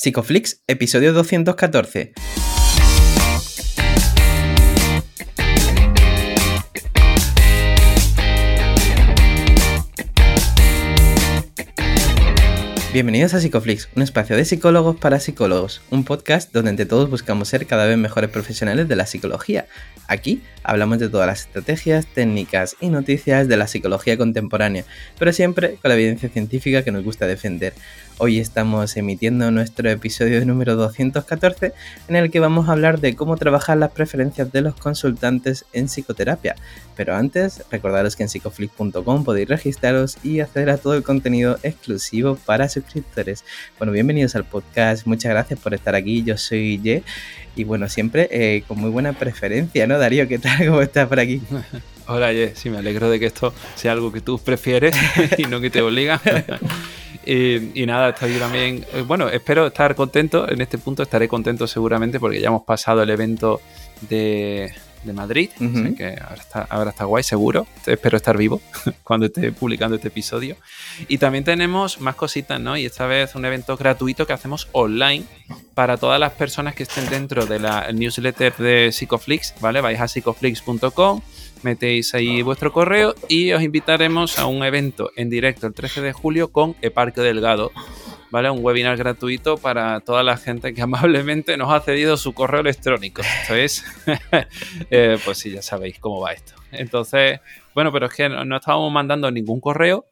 Psicoflix, episodio 214. Bienvenidos a Psicoflix, un espacio de psicólogos para psicólogos, un podcast donde entre todos buscamos ser cada vez mejores profesionales de la psicología. Aquí hablamos de todas las estrategias, técnicas y noticias de la psicología contemporánea, pero siempre con la evidencia científica que nos gusta defender. Hoy estamos emitiendo nuestro episodio número 214 en el que vamos a hablar de cómo trabajar las preferencias de los consultantes en psicoterapia. Pero antes, recordaros que en psicoflix.com podéis registraros y acceder a todo el contenido exclusivo para suscriptores. Bueno, bienvenidos al podcast, muchas gracias por estar aquí, yo soy Ye y bueno, siempre eh, con muy buena preferencia, ¿no, Darío? ¿Qué tal? ¿Cómo estás por aquí? Hola, Ye, sí, me alegro de que esto sea algo que tú prefieres y no que te obliga. Y, nada, estoy también. Eh, bueno, espero estar contento. En este punto estaré contento seguramente porque ya hemos pasado el evento de, Madrid. que ahora está, guay, seguro. Espero estar vivo cuando esté publicando este episodio. Y también tenemos más cositas, ¿no? Y esta vez un evento gratuito que hacemos online para todas las personas que estén dentro de la newsletter de Psicoflix, ¿vale? Vais a psicoflix.com metéis ahí vuestro correo y os invitaremos a un evento en directo el 13 de julio con Eparque Delgado. ¿Vale? Un webinar gratuito para toda la gente que amablemente nos ha cedido su correo electrónico. Esto es, eh, pues sí, ya sabéis cómo va esto. Entonces, bueno, pero es que no, estábamos mandando ningún correo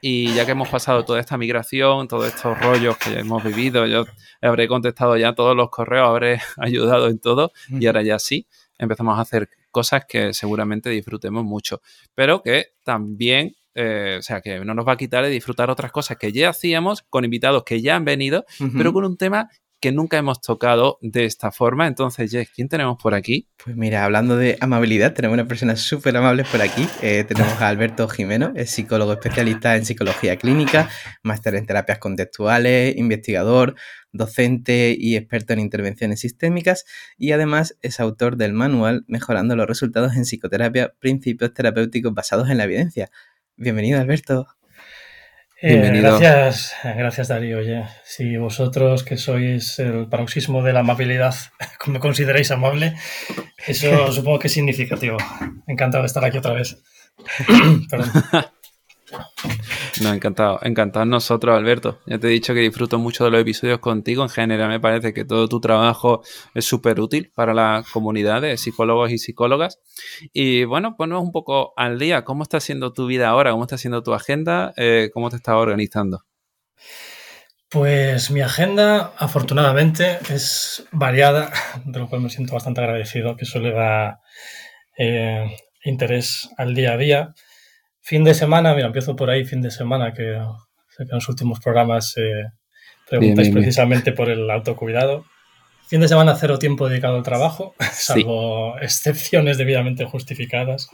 y ya que hemos pasado toda esta migración, todos estos rollos que ya hemos vivido, yo habré contestado ya todos los correos, habré ayudado en todo y ahora ya sí, empezamos a hacer cosas que seguramente disfrutemos mucho, pero que también eh, o sea, que no nos va a quitar de disfrutar otras cosas que ya hacíamos con invitados que ya han venido, pero con un tema que nunca hemos tocado de esta forma. Entonces, Jess, ¿quién tenemos por aquí? Pues mira, hablando de amabilidad, tenemos una persona súper amable por aquí. Eh, tenemos a Alberto Jimeno, es psicólogo especialista en psicología clínica, máster en terapias contextuales, investigador, docente y experto en intervenciones sistémicas y además es autor del manual Mejorando los resultados en psicoterapia, principios terapéuticos basados en la evidencia. Bienvenido, Alberto. Eh, gracias, gracias Darío. Si vosotros que sois el paroxismo de la amabilidad me consideráis amable, eso supongo que es significativo. Encantado de estar aquí otra vez. Perdón. No, encantado, encantado nosotros, Alberto. Ya te he dicho que disfruto mucho de los episodios contigo. En general, me parece que todo tu trabajo es súper útil para la comunidad de psicólogos y psicólogas. Y bueno, ponnos un poco al día. ¿Cómo está siendo tu vida ahora? ¿Cómo está siendo tu agenda? Eh, ¿Cómo te estás organizando? Pues mi agenda, afortunadamente, es variada, de lo cual me siento bastante agradecido, que eso le da eh, interés al día a día. Fin de semana, mira, empiezo por ahí, fin de semana, que sé que en los últimos programas eh, preguntáis precisamente por el autocuidado. Fin de semana, cero tiempo dedicado al trabajo, salvo excepciones debidamente justificadas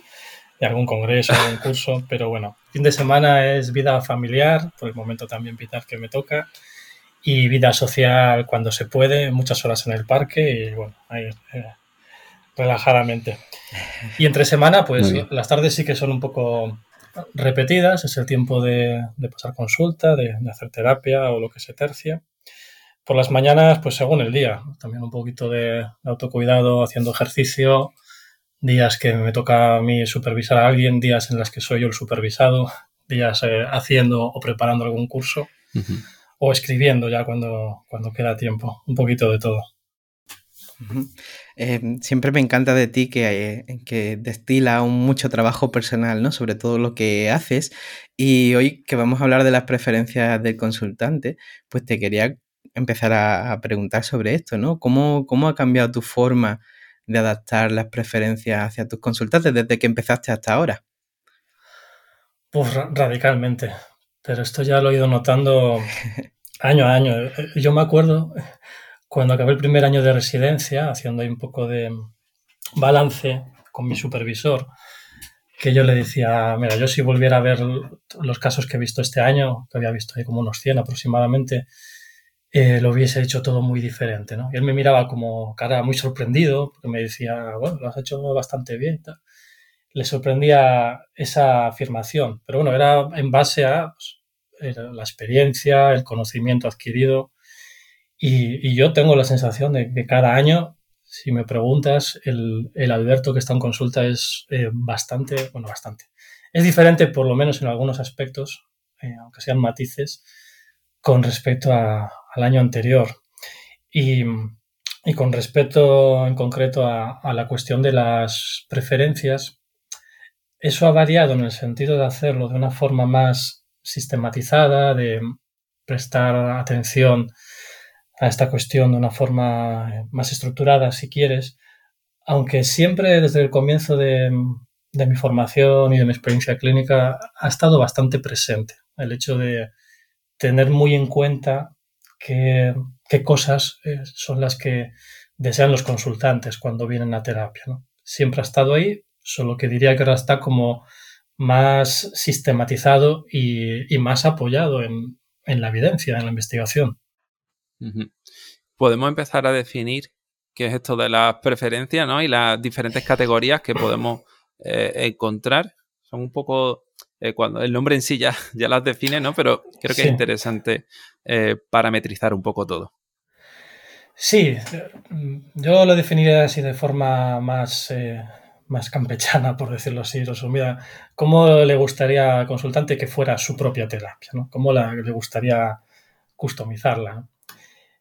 de algún congreso, algún curso, pero bueno, fin de semana es vida familiar, por el momento también vital que me toca, y vida social cuando se puede, muchas horas en el parque y bueno, ahí eh, relajadamente. Y entre semana, pues las tardes sí que son un poco repetidas, es el tiempo de, pasar consulta, de, hacer terapia o lo que se tercia. Por las mañanas, pues según el día, también un poquito de, autocuidado, haciendo ejercicio, días que me toca a mí supervisar a alguien, días en los que soy yo el supervisado, días eh, haciendo o preparando algún curso o escribiendo ya cuando, cuando queda tiempo, un poquito de todo. Em, siempre me encanta de ti que, eh, que destila un mucho trabajo personal, ¿no? Sobre todo lo que haces. Y hoy que vamos a hablar de las preferencias del consultante, pues te quería empezar a, preguntar sobre esto, ¿no? ¿Cómo, ¿Cómo, ha cambiado tu forma de adaptar las preferencias hacia tus consultantes desde que empezaste hasta ahora? Pues radicalmente. Pero esto ya lo he ido notando año a año. Yo me acuerdo cuando acabé el primer año de residencia, haciendo ahí un poco de balance con mi supervisor, que yo le decía, mira, yo si volviera a ver los casos que he visto este año, que había visto ahí como unos 100 aproximadamente, eh, lo hubiese hecho todo muy diferente, ¿no? Y él me miraba como cara muy sorprendido, porque me decía, bueno, lo has hecho bastante bien. Le sorprendía esa afirmación, pero bueno, era en base a pues, la experiencia, el conocimiento adquirido Y, yo tengo la sensación de que cada año, si me preguntas, el, el Alberto que está en consulta es eh, bastante, bueno, bastante. Es diferente, por lo menos en algunos aspectos, eh, aunque sean matices, con respecto al año anterior. Y, y, con respecto en concreto a, a la cuestión de las preferencias, eso ha variado en el sentido de hacerlo de una forma más sistematizada, de prestar atención a esta cuestión de una forma eh, más estructurada, si quieres, aunque siempre desde el comienzo de, mi formación y de mi experiencia clínica ha estado bastante presente el hecho de tener muy en cuenta qué, cosas eh, son las que desean los consultantes cuando vienen a terapia. Siempre ha estado ahí, solo que diría que ahora está como más sistematizado y, más apoyado en la evidencia, en la investigación. Podemos empezar a definir qué es esto de las preferencias ¿no? y las diferentes categorías que podemos eh, encontrar. Son un poco, eh, cuando el nombre en sí ya, ya las define, ¿no? pero creo que es interesante eh, parametrizar un poco todo. Sí, yo lo definiría así de forma más, más campechana, por decirlo así, resumida. ¿Cómo le gustaría al consultante que fuera su propia terapia? ¿no? ¿Cómo le gustaría customizarla?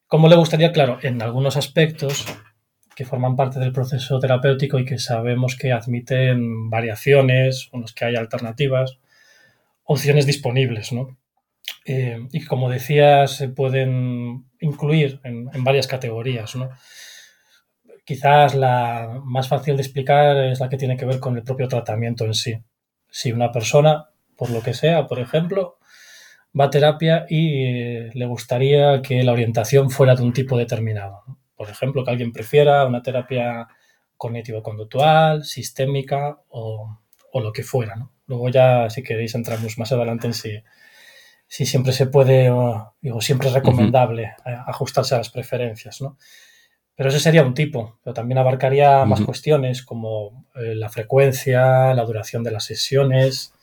¿Cómo le gustaría? Claro, en algunos aspectos que forman parte del proceso terapéutico y que sabemos que admiten variaciones, o los que hay alternativas, opciones disponibles, ¿no? Eh, y como decía, se pueden incluir en, varias categorías, ¿no? Quizás la más fácil de explicar es la que tiene que ver con el propio tratamiento en sí. Si una persona, por lo que sea, por ejemplo, va a terapia y eh, le gustaría que la orientación fuera de un tipo determinado. Por ejemplo, que alguien prefiera una terapia cognitivo-conductual, sistémica o, lo que fuera. Luego ya, si queréis, entramos más adelante en si, si siempre se puede, o digo, siempre es recomendable eh, ajustarse a las preferencias. Pero ese sería un tipo, pero también abarcaría más cuestiones como eh, la frecuencia, la duración de las sesiones,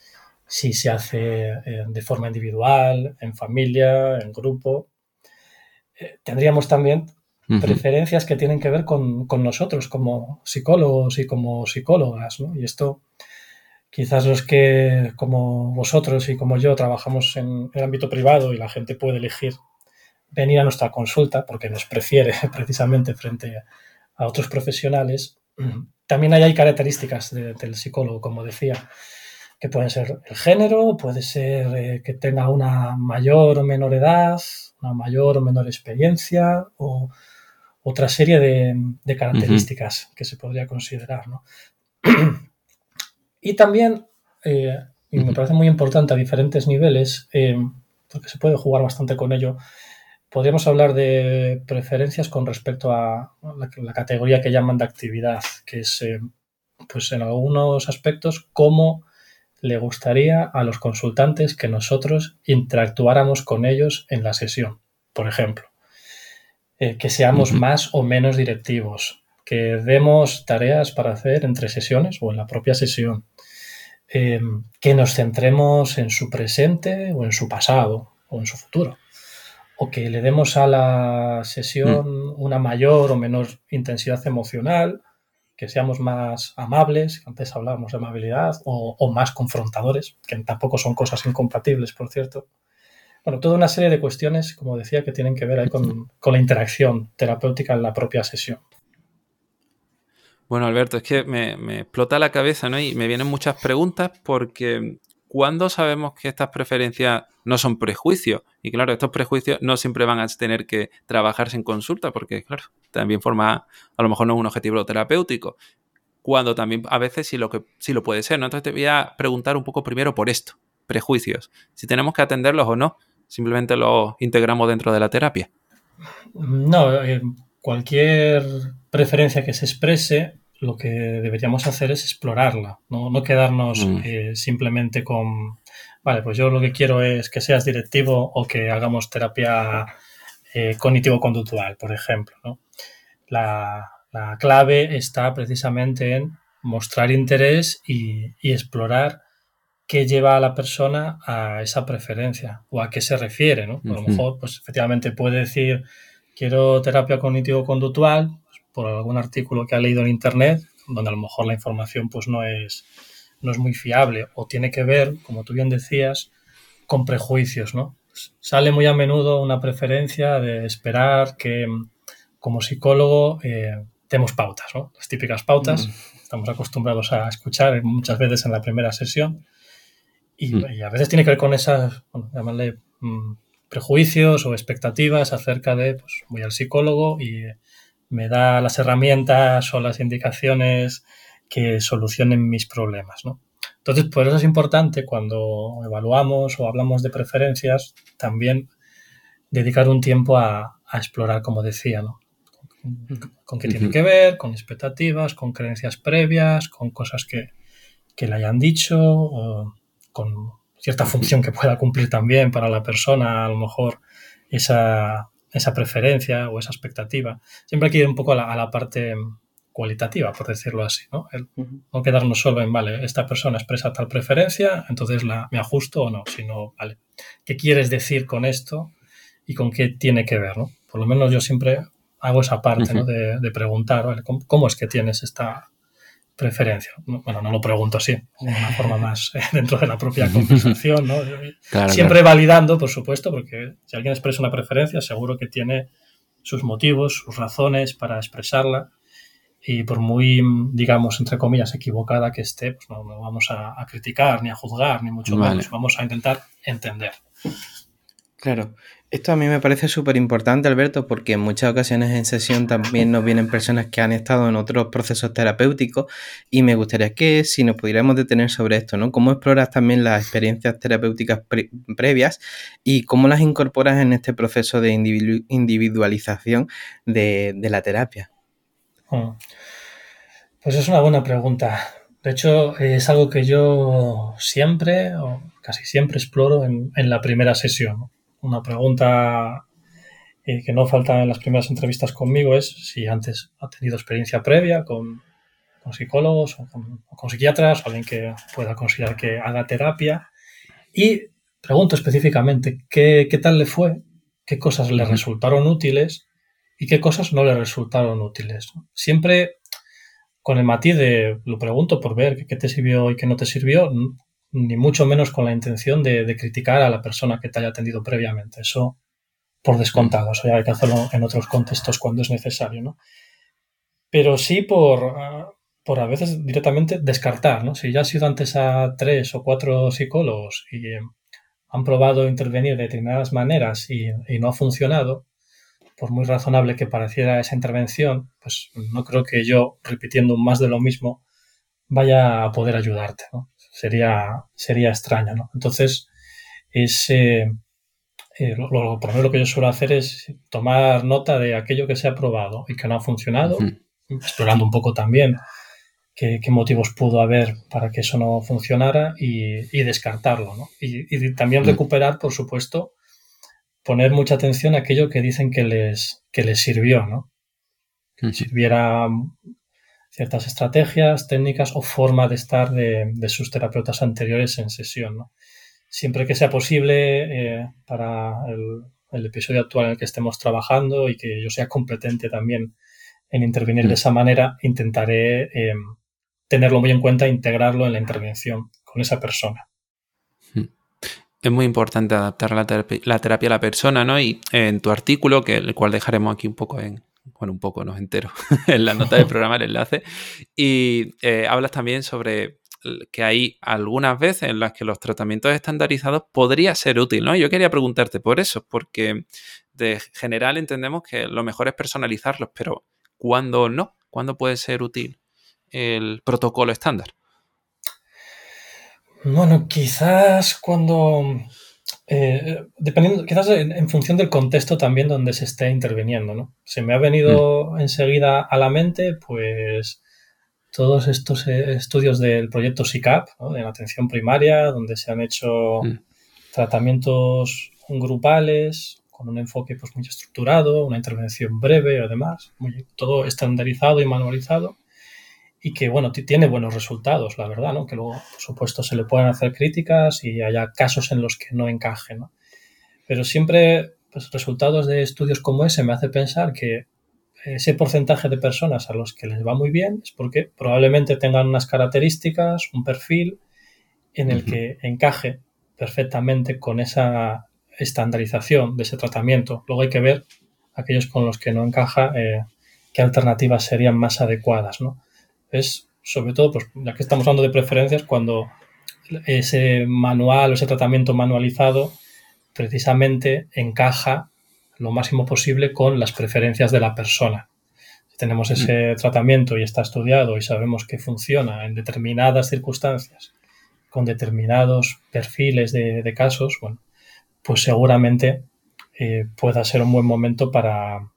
si se hace eh, de forma individual, en familia, en grupo. Eh, tendríamos también preferencias que tienen que ver con, nosotros como psicólogos y como psicólogas. Y esto quizás los que como vosotros y como yo trabajamos en el ámbito privado y la gente puede elegir venir a nuestra consulta porque nos prefiere precisamente frente a otros profesionales, también hay características del psicólogo, como decía que pueden ser el género, puede ser eh, que tenga una mayor o menor edad, una mayor o menor experiencia o otra serie de, características que se podría considerar. y también, eh, y me parece muy importante a diferentes niveles, eh, porque se puede jugar bastante con ello, podríamos hablar de preferencias con respecto a la, la categoría que llaman de actividad, que es, pues en algunos aspectos, cómo le gustaría a los consultantes que nosotros interactuáramos con ellos en la sesión, por ejemplo. Eh, que seamos más o menos directivos, que demos tareas para hacer entre sesiones o en la propia sesión, eh, que nos centremos en su presente o en su pasado o en su futuro, o que le demos a la sesión mm. una mayor o menor intensidad emocional que seamos más amables, antes hablábamos de amabilidad, o, más confrontadores, que tampoco son cosas incompatibles, por cierto. Bueno, toda una serie de cuestiones, como decía, que tienen que ver ahí con, la interacción terapéutica en la propia sesión. Bueno, Alberto, es que me, me, explota la cabeza, ¿no? Y me vienen muchas preguntas porque ¿cuándo sabemos que estas preferencias no son prejuicios? Y claro, estos prejuicios no siempre van a tener que trabajarse en consulta, porque claro, también forma, a lo mejor no es un objetivo terapéutico, cuando también a veces sí lo, que, sí lo puede ser, ¿no? Entonces te voy a preguntar un poco primero por esto, prejuicios, si tenemos que atenderlos o no, simplemente los integramos dentro de la terapia. No, eh, cualquier preferencia que se exprese lo que deberíamos hacer es explorarla, no, quedarnos mm. eh, simplemente con, vale, pues yo lo que quiero es que seas directivo o que hagamos terapia eh, cognitivo-conductual, por ejemplo. La, clave está precisamente en mostrar interés y, explorar qué lleva a la persona a esa preferencia o a qué se refiere. ¿no? A lo mejor, pues efectivamente puede decir quiero terapia cognitivo-conductual, pues, por algún artículo que ha leído en Internet, donde a lo mejor la información pues no es, no es muy fiable o tiene que ver, como tú bien decías, con prejuicios, ¿no? Sale muy a menudo una preferencia de esperar que como psicólogo eh, demos pautas, ¿no? Las típicas pautas, estamos acostumbrados a escuchar muchas veces en la primera sesión y, a veces tiene que ver con esas, bueno, llamarle mm, prejuicios o expectativas acerca de, pues voy al psicólogo y me da las herramientas o las indicaciones que solucionen mis problemas, ¿no? Entonces, por eso es importante cuando evaluamos o hablamos de preferencias, también dedicar un tiempo a, explorar, como decía, ¿no? Con, qué tiene que ver, con expectativas, con creencias previas, con cosas que, le hayan dicho, con cierta función que pueda cumplir también para la persona, a lo mejor esa, esa preferencia o esa expectativa. Siempre hay que ir un poco a la, parte cualitativa, por decirlo así, ¿no? No quedarnos solo en, vale, esta persona expresa tal preferencia, entonces la, me ajusto o no, sino, vale, ¿qué quieres decir con esto y con qué tiene que ver, ¿no? Por lo menos yo siempre hago esa parte, ¿no? de, preguntar, ¿vale? ¿Cómo, es que tienes esta preferencia? Bueno, no lo pregunto así, de una forma más eh, dentro de la propia conversación, ¿no? Siempre validando, por supuesto, porque si alguien expresa una preferencia, seguro que tiene sus motivos, sus razones para expresarla y por muy, digamos, entre comillas, equivocada que esté, pues no, vamos a, criticar ni a juzgar, ni mucho menos, vamos a intentar entender. Claro, esto a mí me parece súper importante, Alberto, porque en muchas ocasiones en sesión también nos vienen personas que han estado en otros procesos terapéuticos y me gustaría que si nos pudiéramos detener sobre esto, ¿no? ¿Cómo exploras también las experiencias terapéuticas previas y cómo las incorporas en este proceso de individualización de, la terapia? Mm. Pues es una buena pregunta. De hecho, es algo que yo siempre, o casi siempre, exploro en, en la primera sesión una pregunta eh, que no falta en las primeras entrevistas conmigo es si antes ha tenido experiencia previa con, psicólogos o con, psiquiatras o alguien que pueda considerar que haga terapia. Y pregunto específicamente qué, tal le fue, qué cosas le resultaron útiles y qué cosas no le resultaron útiles. Siempre con el matiz de lo pregunto por ver qué te sirvió y qué no te sirvió, ni mucho menos con la intención de, criticar a la persona que te haya atendido previamente. Eso por descontado, eso ya hay que hacerlo en otros contextos cuando es necesario, ¿no? Pero sí por, ah, por a veces directamente descartar, ¿no? Si ya has ido antes a tres o cuatro psicólogos y han probado intervenir de determinadas maneras y no ha funcionado, por muy razonable que pareciera esa intervención, pues no creo que yo, repitiendo más de lo mismo, vaya a poder ayudarte. ¿no? sería, sería extraño, ¿no? Entonces, es, eh, lo, lo lo que yo suelo hacer es tomar nota de aquello que se ha probado y que no ha funcionado, explorando un poco también qué, motivos pudo haber para que eso no funcionara y, descartarlo, ¿no? Y, también recuperar, por supuesto, poner mucha atención a aquello que dicen que les, que les sirvió, ¿no? Que sirviera ciertas estrategias, técnicas o forma de estar de, sus terapeutas anteriores en sesión. ¿no? Siempre que sea posible eh, para el, episodio actual en el que estemos trabajando y que yo sea competente también en intervenir de esa manera, intentaré eh, tenerlo muy en cuenta e integrarlo en la intervención con esa persona. Es muy importante adaptar la terapia, a la persona, ¿no? Y en tu artículo, que el cual dejaremos aquí un poco en, bueno, un poco, no entero, en la nota del programa el enlace. Y eh, hablas también sobre que hay algunas veces en las que los tratamientos estandarizados podría ser útil, ¿no? Yo quería preguntarte por eso, porque de general entendemos que lo mejor es personalizarlos, pero ¿cuándo no? ¿Cuándo puede ser útil el protocolo estándar? Bueno, quizás cuando eh, dependiendo, quizás en, función del contexto también donde se esté interviniendo, ¿no? Se me ha venido mm. enseguida a la mente, pues, todos estos eh, estudios del proyecto SICAP, ¿no? de la atención primaria, donde se han hecho mm. tratamientos grupales con un enfoque pues, muy estructurado, una intervención breve, además, todo estandarizado y manualizado y que, bueno, tiene buenos resultados, la verdad, ¿no? Que luego, por supuesto, se le pueden hacer críticas y haya casos en los que no encaje, ¿no? Pero siempre pues, resultados de estudios como ese me hace pensar que ese porcentaje de personas a los que les va muy bien es porque probablemente tengan unas características, un perfil en el que encaje perfectamente con esa estandarización de ese tratamiento. Luego hay que ver aquellos con los que no encaja eh, qué alternativas serían más adecuadas. ¿no? Es sobre todo, pues, ya que estamos hablando de preferencias, cuando ese manual o ese tratamiento manualizado precisamente encaja lo máximo posible con las preferencias de la persona. Si tenemos ese mm. tratamiento y está estudiado y sabemos que funciona en determinadas circunstancias, con determinados perfiles de, casos, bueno, pues seguramente eh, pueda ser un buen momento para,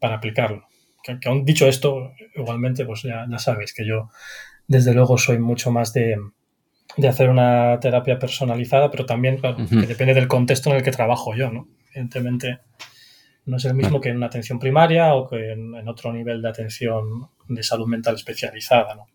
aplicarlo. Que, aún dicho esto, igualmente, pues ya, ya sabéis que yo, desde luego, soy mucho más de, de hacer una terapia personalizada, pero también, que depende del contexto en el que trabajo yo, ¿no? Evidentemente, no es el mismo que en una atención primaria o que en, otro nivel de atención de salud mental especializada, ¿no?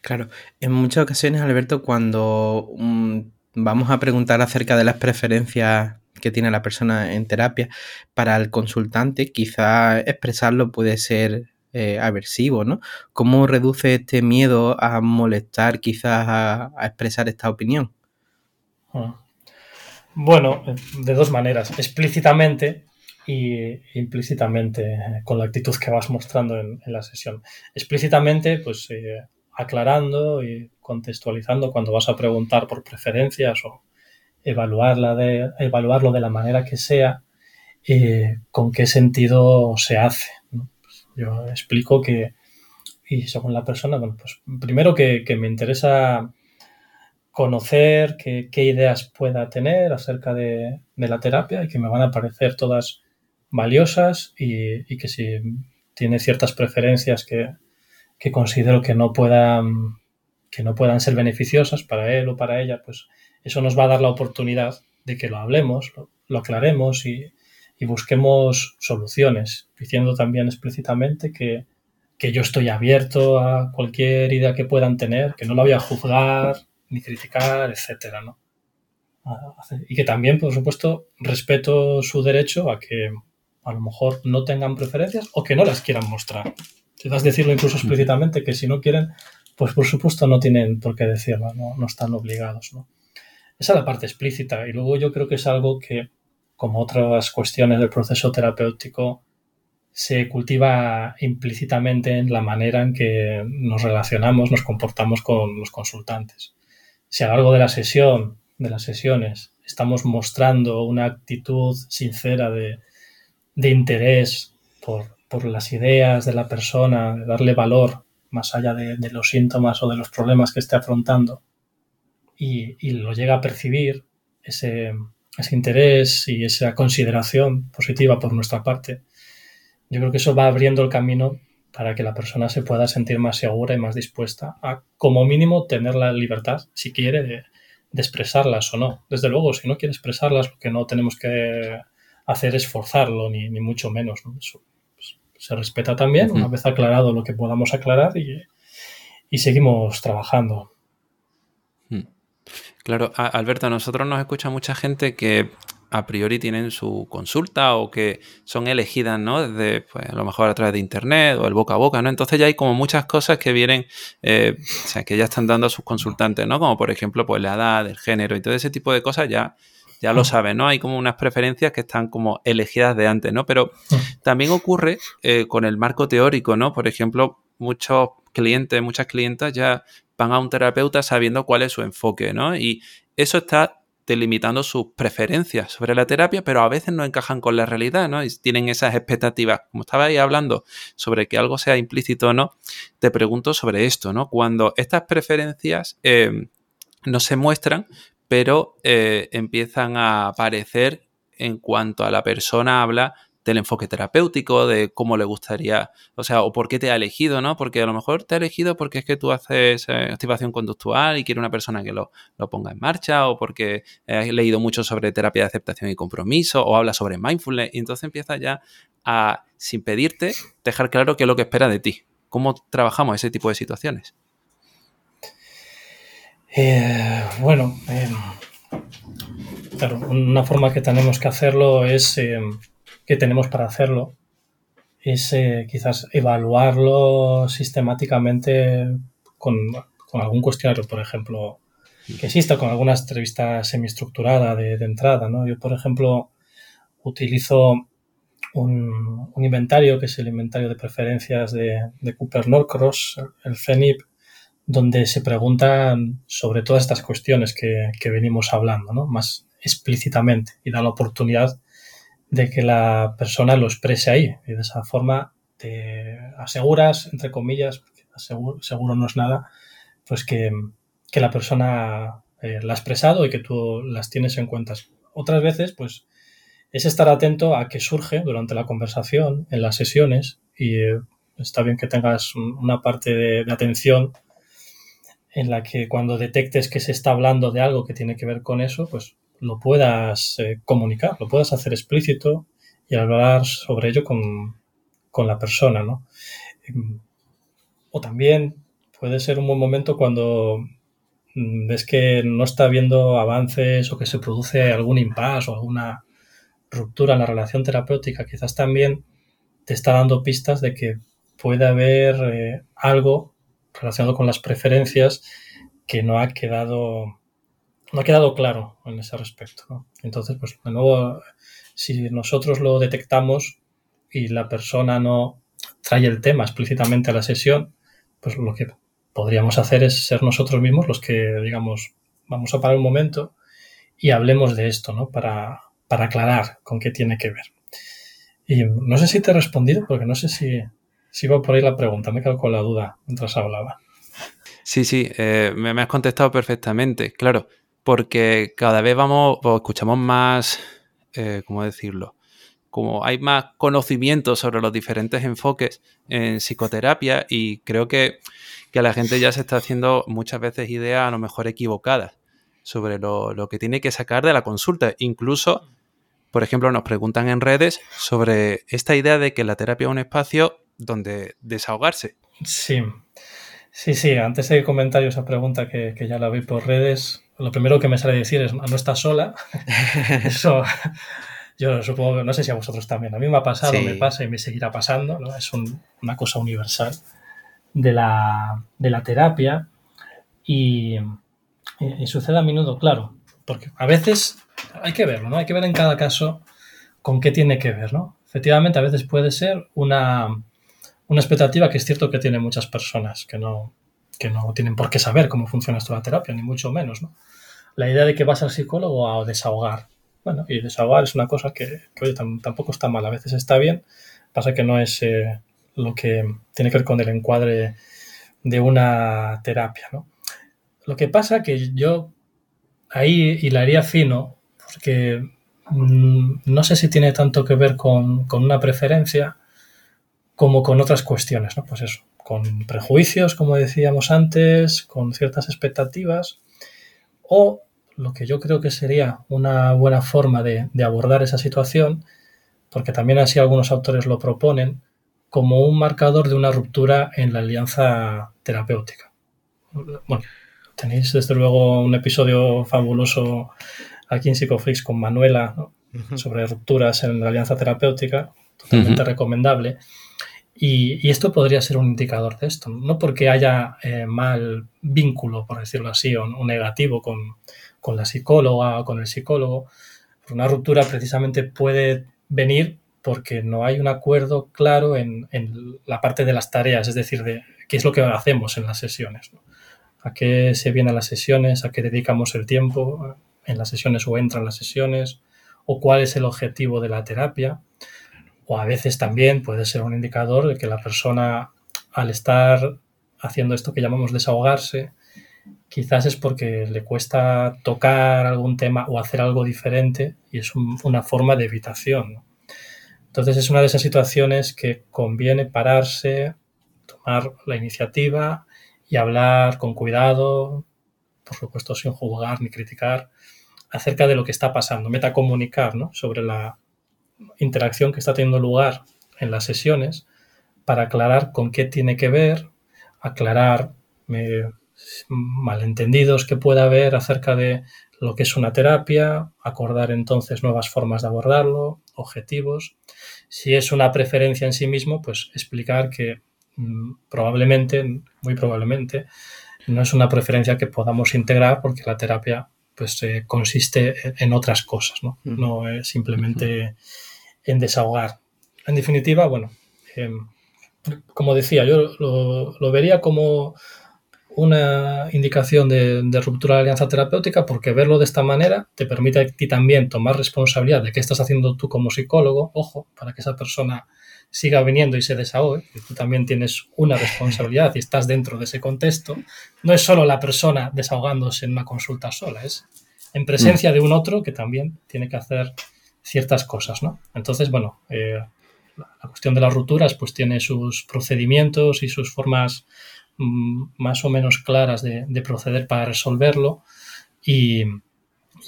Claro, en muchas ocasiones, Alberto, cuando mm, vamos a preguntar acerca de las preferencias que tiene la persona en terapia, para el consultante quizá expresarlo puede ser eh, aversivo, ¿no? ¿Cómo reduce este miedo a molestar quizás a, expresar esta opinión? Ah. Bueno, de dos maneras, explícitamente y implícitamente eh, con la actitud que vas mostrando en, la sesión. Explícitamente, pues eh, aclarando y contextualizando cuando vas a preguntar por preferencias o evaluarla de, evaluarlo de la manera que sea, con qué sentido se hace. Yo explico que, y según la persona, bueno, pues primero que, me interesa conocer qué, ideas pueda tener acerca de, la terapia y que me van a parecer todas valiosas y, que si tiene ciertas preferencias que, considero que no puedan que no puedan ser beneficiosas para él o para ella, pues eso nos va a dar la oportunidad de que lo hablemos, lo aclaremos y, busquemos soluciones, diciendo también explícitamente que, yo estoy abierto a cualquier idea que puedan tener, que no la voy a juzgar ni criticar, etcétera, ¿no? Y que también, por supuesto, respeto su derecho a que a lo mejor no tengan preferencias o que no las quieran mostrar. Das decirlo incluso explícitamente, que si no quieren, pues por supuesto no tienen por qué decirlo, no, no están obligados, ¿no? Esa es la parte explícita. Y luego yo creo que es algo que como otras cuestiones del proceso terapéutico, se cultiva implícitamente en la manera en que nos relacionamos, nos comportamos con los consultantes. Si a lo largo de la sesión, de las sesiones, estamos mostrando una actitud sincera de, interés por, las ideas de la persona, de darle valor más allá de, los síntomas o de los problemas que esté afrontando, y, y lo llega a percibir, ese, ese interés y esa consideración positiva por nuestra parte, yo creo que eso va abriendo el camino para que la persona se pueda sentir más segura y más dispuesta a, como mínimo, tener la libertad, si quiere, de, expresarlas o no. Desde luego, si no quiere expresarlas, lo que no tenemos que hacer es forzarlo, ni, mucho menos. Eso pues, se respeta también, una vez aclarado lo que podamos aclarar y, y seguimos trabajando. Claro, Alberto, a nosotros nos escucha mucha gente que a priori tienen su consulta o que son elegidas, ¿no? Desde, pues, a lo mejor a través de internet o el boca a boca, ¿no? Entonces ya hay como muchas cosas que vienen, eh, o sea, que ya están dando a sus consultantes, ¿no? Como por ejemplo, pues la edad, el género y todo ese tipo de cosas ya, ya lo saben, ¿no? Hay como unas preferencias que están como elegidas de antes, ¿no? Pero también ocurre eh, con el marco teórico, ¿no? Por ejemplo, muchos clientes, muchas clientas ya van a un terapeuta sabiendo cuál es su enfoque, ¿no? Y eso está delimitando sus preferencias sobre la terapia, pero a veces no encajan con la realidad, ¿no? Y tienen esas expectativas. Como estabais hablando sobre que algo sea implícito o no, te pregunto sobre esto, ¿no? Cuando estas preferencias eh, no se muestran, pero eh, empiezan a aparecer en cuanto a la persona habla del enfoque terapéutico, de cómo le gustaría, o sea, o por qué te ha elegido, ¿no? Porque a lo mejor te ha elegido porque es que tú haces eh, activación conductual y quiere una persona que lo, ponga en marcha, o porque has leído mucho sobre terapia de aceptación y compromiso, o habla sobre mindfulness, y entonces empieza ya a, sin pedirte, dejar claro qué es lo que espera de ti. ¿Cómo trabajamos ese tipo de situaciones? Eh, bueno, em, claro, una forma que tenemos que hacerlo es, eh, que tenemos para hacerlo, es eh, quizás evaluarlo sistemáticamente con, con, algún cuestionario, por ejemplo, que exista, con alguna entrevista semiestructurada de, de entrada. ¿no? Yo, por ejemplo, utilizo un, inventario que es el inventario de preferencias de, Cooper Norcross, el CENIP, donde se preguntan sobre todas estas cuestiones que, que venimos hablando, ¿no? más explícitamente y da la oportunidad de que la persona lo exprese ahí y de esa forma te aseguras, entre comillas, seguro, seguro no es nada, pues que, que la persona eh, la ha expresado y que tú las tienes en cuenta. Otras veces, pues es estar atento a que surge durante la conversación, en las sesiones, y eh, está bien que tengas una parte de, de, atención en la que cuando detectes que se está hablando de algo que tiene que ver con eso, pues lo puedas eh, comunicar, lo puedas hacer explícito y hablar sobre ello con, con la persona, ¿no? O también puede ser un buen momento cuando mm, ves que no está habiendo avances o que se produce algún impasse o alguna ruptura en la relación terapéutica, quizás también te está dando pistas de que puede haber eh, algo relacionado con las preferencias que no ha quedado no ha quedado claro en ese respecto. Entonces, pues de nuevo, si nosotros lo detectamos y la persona no trae el tema explícitamente a la sesión, pues lo que podríamos hacer es ser nosotros mismos los que, digamos, vamos a parar un momento y hablemos de esto, ¿no? Para, para aclarar con qué tiene que ver. Y no sé si te he respondido, porque no sé si, si iba por ahí la pregunta, me he quedado con la duda mientras hablaba. Sí, sí, eh, me, has contestado perfectamente, claro, porque cada vez vamos, o escuchamos más, eh, ¿cómo decirlo? Como hay más conocimiento sobre los diferentes enfoques en psicoterapia y creo que, que la gente ya se está haciendo muchas veces ideas a lo mejor equivocadas sobre lo, lo que tiene que sacar de la consulta. Incluso por ejemplo, nos preguntan en redes sobre esta idea de que la terapia es un espacio donde desahogarse. Sí, sí, sí. Antes de comentar esa pregunta que, que, ya la vi por redes, lo primero que me sale decir es, no estás sola. Eso, yo supongo que, no sé si a vosotros también. A mí me ha pasado, sí. me pasa y me seguirá pasando. ¿no? Es un, una cosa universal de la, de la terapia y, y, y sucede a menudo, claro. Porque a veces hay que verlo, ¿no? Hay que ver en cada caso con qué tiene que ver, ¿no? Efectivamente, a veces puede ser una, una expectativa que es cierto que tienen muchas personas que no, que no tienen por qué saber cómo funciona esto la terapia, ni mucho menos, ¿no? La idea de que vas al psicólogo a desahogar. Bueno, y desahogar es una cosa que, oye, tampoco está mal, a veces está bien, pasa que no es eh, lo que tiene que ver con el encuadre de una terapia, ¿no? Lo que pasa que yo ahí hilaría fino porque mmm, no sé si tiene tanto que ver con, con, una preferencia como con otras cuestiones, ¿no? Pues eso, con prejuicios, como decíamos antes, con ciertas expectativas, o lo que yo creo que sería una buena forma de, de abordar esa situación, porque también así algunos autores lo proponen, como un marcador de una ruptura en la alianza terapéutica. Bueno, tenéis desde luego un episodio fabuloso aquí en Psicoflix con Manuela ¿no? uh -huh. sobre rupturas en la alianza terapéutica, totalmente uh -huh. recomendable. Y, esto podría ser un indicador de esto, no porque haya eh, mal vínculo, por decirlo así, o, o negativo con, con, la psicóloga o con el psicólogo. Una ruptura precisamente puede venir porque no hay un acuerdo claro en, en, la parte de las tareas, es decir, de qué es lo que hacemos en las sesiones. ¿A qué se vienen las sesiones? ¿A qué dedicamos el tiempo? en las sesiones o entran las sesiones, o cuál es el objetivo de la terapia, o a veces también puede ser un indicador de que la persona al estar haciendo esto que llamamos desahogarse, quizás es porque le cuesta tocar algún tema o hacer algo diferente y es un, una forma de evitación. ¿no? Entonces es una de esas situaciones que conviene pararse, tomar la iniciativa y hablar con cuidado, por supuesto sin juzgar ni criticar, acerca de lo que está pasando, metacomunicar ¿no? sobre la interacción que está teniendo lugar en las sesiones para aclarar con qué tiene que ver, aclarar eh, malentendidos que pueda haber acerca de lo que es una terapia, acordar entonces nuevas formas de abordarlo, objetivos. Si es una preferencia en sí mismo, pues explicar que mm, probablemente, muy probablemente, no es una preferencia que podamos integrar porque la terapia pues eh, consiste en otras cosas, ¿no? No es simplemente en desahogar. En definitiva, bueno, em, como decía, yo lo, vería como una indicación de, ruptura de alianza terapéutica porque verlo de esta manera te permite a ti también tomar responsabilidad de qué estás haciendo tú como psicólogo, ojo, para que esa persona siga viniendo y se desahogue, que tú también tienes una responsabilidad y estás dentro de ese contexto, no es solo la persona desahogándose en una consulta sola, es en presencia mm. de un otro que también tiene que hacer ciertas cosas, ¿no? Entonces, bueno, eh, la cuestión de las rupturas pues tiene sus procedimientos y sus formas mm, más o menos claras de, proceder para resolverlo y,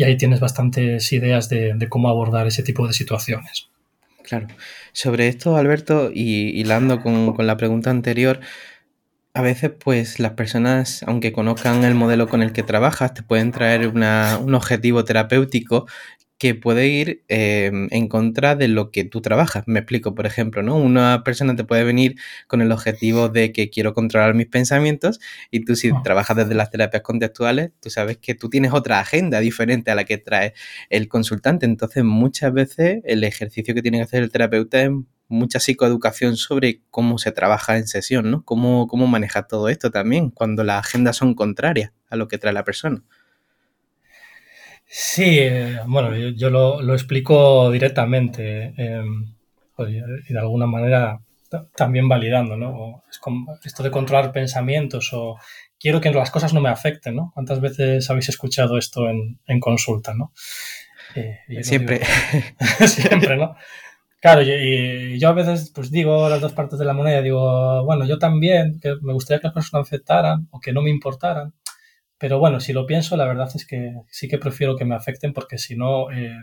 ahí tienes bastantes ideas de, cómo abordar ese tipo de situaciones. Claro. Sobre esto, Alberto, y hilando con, con la pregunta anterior, a veces, pues las personas, aunque conozcan el modelo con el que trabajas, te pueden traer un objetivo terapéutico que puede ir em, en contra de lo que tú trabajas. Me explico, por ejemplo, ¿no? Una persona te puede venir con el objetivo de que quiero controlar mis pensamientos y tú si ah. trabajas desde las terapias contextuales, tú sabes que tú tienes otra agenda diferente a la que trae el consultante. Entonces, muchas veces el ejercicio que tiene que hacer el terapeuta es mucha psicoeducación sobre cómo se trabaja en sesión, ¿no? Cómo, cómo manejar todo esto también cuando las agendas son contrarias a lo que trae la persona. Sí, eh, bueno, yo, lo, explico directamente em, y de alguna manera también validando, ¿no? Es como esto de controlar pensamientos o quiero que las cosas no me afecten, ¿no? ¿Cuántas veces habéis escuchado esto en, consulta, ¿no? Eh, siempre. siempre, ¿no? Claro, y, yo a veces pues digo las dos partes de la moneda, digo, bueno, yo también, que me gustaría que las cosas no afectaran o que no me importaran, pero bueno, si lo pienso, la verdad es que sí que prefiero que me afecten porque si no, eh,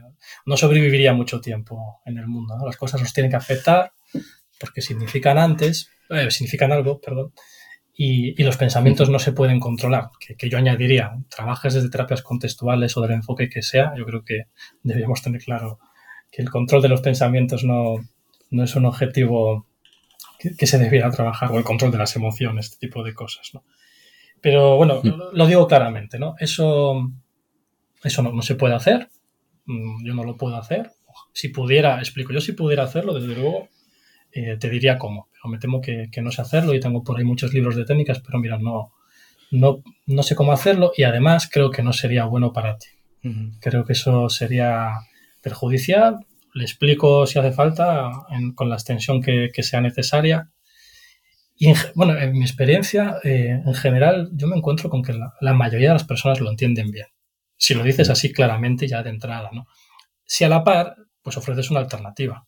no sobreviviría mucho tiempo en el mundo. Las cosas nos tienen que afectar porque significan antes, eh, significan algo, perdón, y, los pensamientos no se pueden controlar. Que, yo añadiría, trabajes desde terapias contextuales o del enfoque que sea, yo creo que deberíamos tener claro que el control de los pensamientos no, no es un objetivo que, que, se debiera trabajar, o el control de las emociones, este tipo de cosas. ¿no? Pero bueno, mm. lo digo claramente, ¿no? Eso, eso no, se puede hacer. Mm, yo no lo puedo hacer. Si pudiera, explico, yo si pudiera hacerlo, desde luego, eh, te diría cómo. Pero me temo que, no sé hacerlo y tengo por ahí muchos libros de técnicas, pero mira, no, no, no sé cómo hacerlo y además creo que no sería bueno para ti. Creo que eso sería perjudicial. Le explico si hace falta con la extensión que, que sea necesaria y bueno, en mi experiencia, eh, en general, yo me encuentro con que la, mayoría de las personas lo entienden bien. Si lo dices así claramente ya de entrada, ¿no? Si a la par, pues ofreces una alternativa,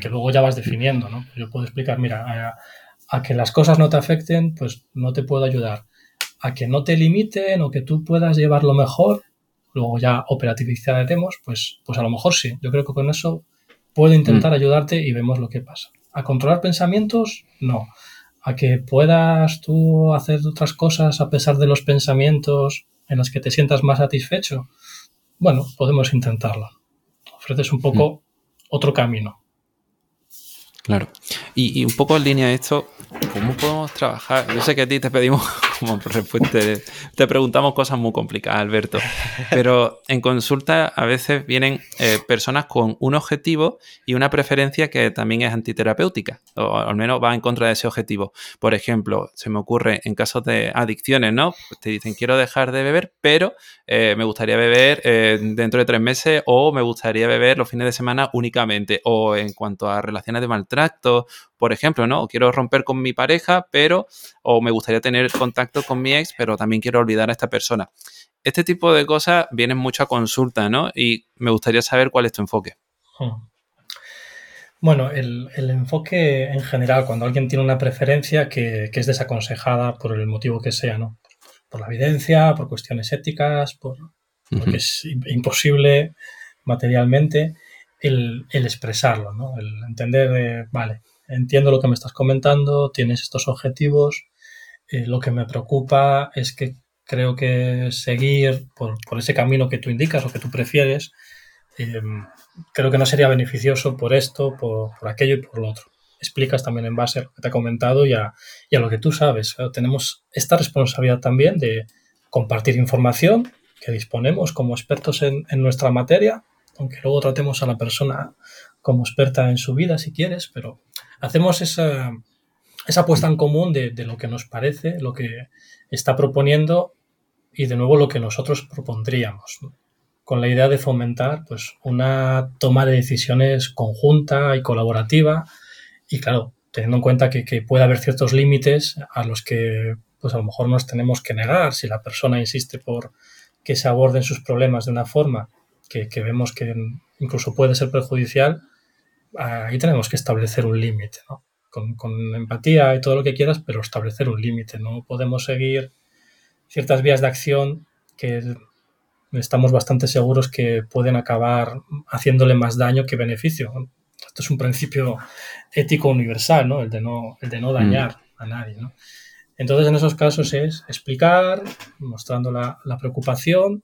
que luego ya vas definiendo, ¿no? Yo puedo explicar, mira, a, que las cosas no te afecten, pues no te puedo ayudar. A que no te limiten o que tú puedas llevarlo mejor, luego ya operativizaremos, pues, pues a lo mejor sí. Yo creo que con eso puedo intentar mm. ayudarte y vemos lo que pasa. A controlar pensamientos, no a que puedas tú hacer otras cosas a pesar de los pensamientos en los que te sientas más satisfecho, bueno, podemos intentarlo. Ofreces un poco mm. otro camino. Claro. Y, un poco en línea de esto, ¿cómo podemos trabajar? Yo sé que a ti te pedimos como respuesta, te preguntamos cosas muy complicadas, Alberto, pero en consulta a veces vienen eh, personas con un objetivo y una preferencia que también es antiterapéutica, o al menos va en contra de ese objetivo. Por ejemplo, se me ocurre en casos de adicciones, ¿no? Te dicen quiero dejar de beber, pero eh, me gustaría beber eh, dentro de tres meses o me gustaría beber los fines de semana únicamente, o en cuanto a relaciones de maltrato por ejemplo, ¿no? quiero romper con mi pareja, pero, o me gustaría tener contacto con mi ex, pero también quiero olvidar a esta persona. Este tipo de cosas vienen mucho a consulta, ¿no? Y me gustaría saber cuál es tu enfoque. Hmm. Bueno, el, enfoque en general, cuando alguien tiene una preferencia que, es desaconsejada por el motivo que sea, ¿no? Por la evidencia, por cuestiones éticas, por, porque es imposible materialmente, el, expresarlo, ¿no? El entender, vale, entiendo lo que me estás comentando, tienes estos objetivos, Eh, lo que me preocupa es que creo que seguir por, ese camino que tú indicas o que tú prefieres, em, creo que no sería beneficioso por esto, por, aquello y por lo otro. Explicas también en base a lo que te he comentado y a, lo que tú sabes. Tenemos esta responsabilidad también de compartir información que disponemos como expertos en, en nuestra materia, aunque luego tratemos a la persona como experta en su vida si quieres, pero hacemos esa, esa puesta en común de, lo que nos parece, lo que está proponiendo y de nuevo lo que nosotros propondríamos, con la idea de fomentar pues, una toma de decisiones conjunta y colaborativa y claro, teniendo en cuenta que, puede haber ciertos límites a los que pues a lo mejor nos tenemos que negar si la persona insiste por que se aborden sus problemas de una forma que, vemos que incluso puede ser perjudicial, ahí tenemos que establecer un límite. Con, empatía y todo lo que quieras, pero establecer un límite. No podemos seguir ciertas vías de acción que estamos bastante seguros que pueden acabar haciéndole más daño que beneficio. Esto es un principio ético universal, ¿no? El de no, el de no dañar mm. a nadie, Entonces, en esos casos es explicar, mostrando la, preocupación,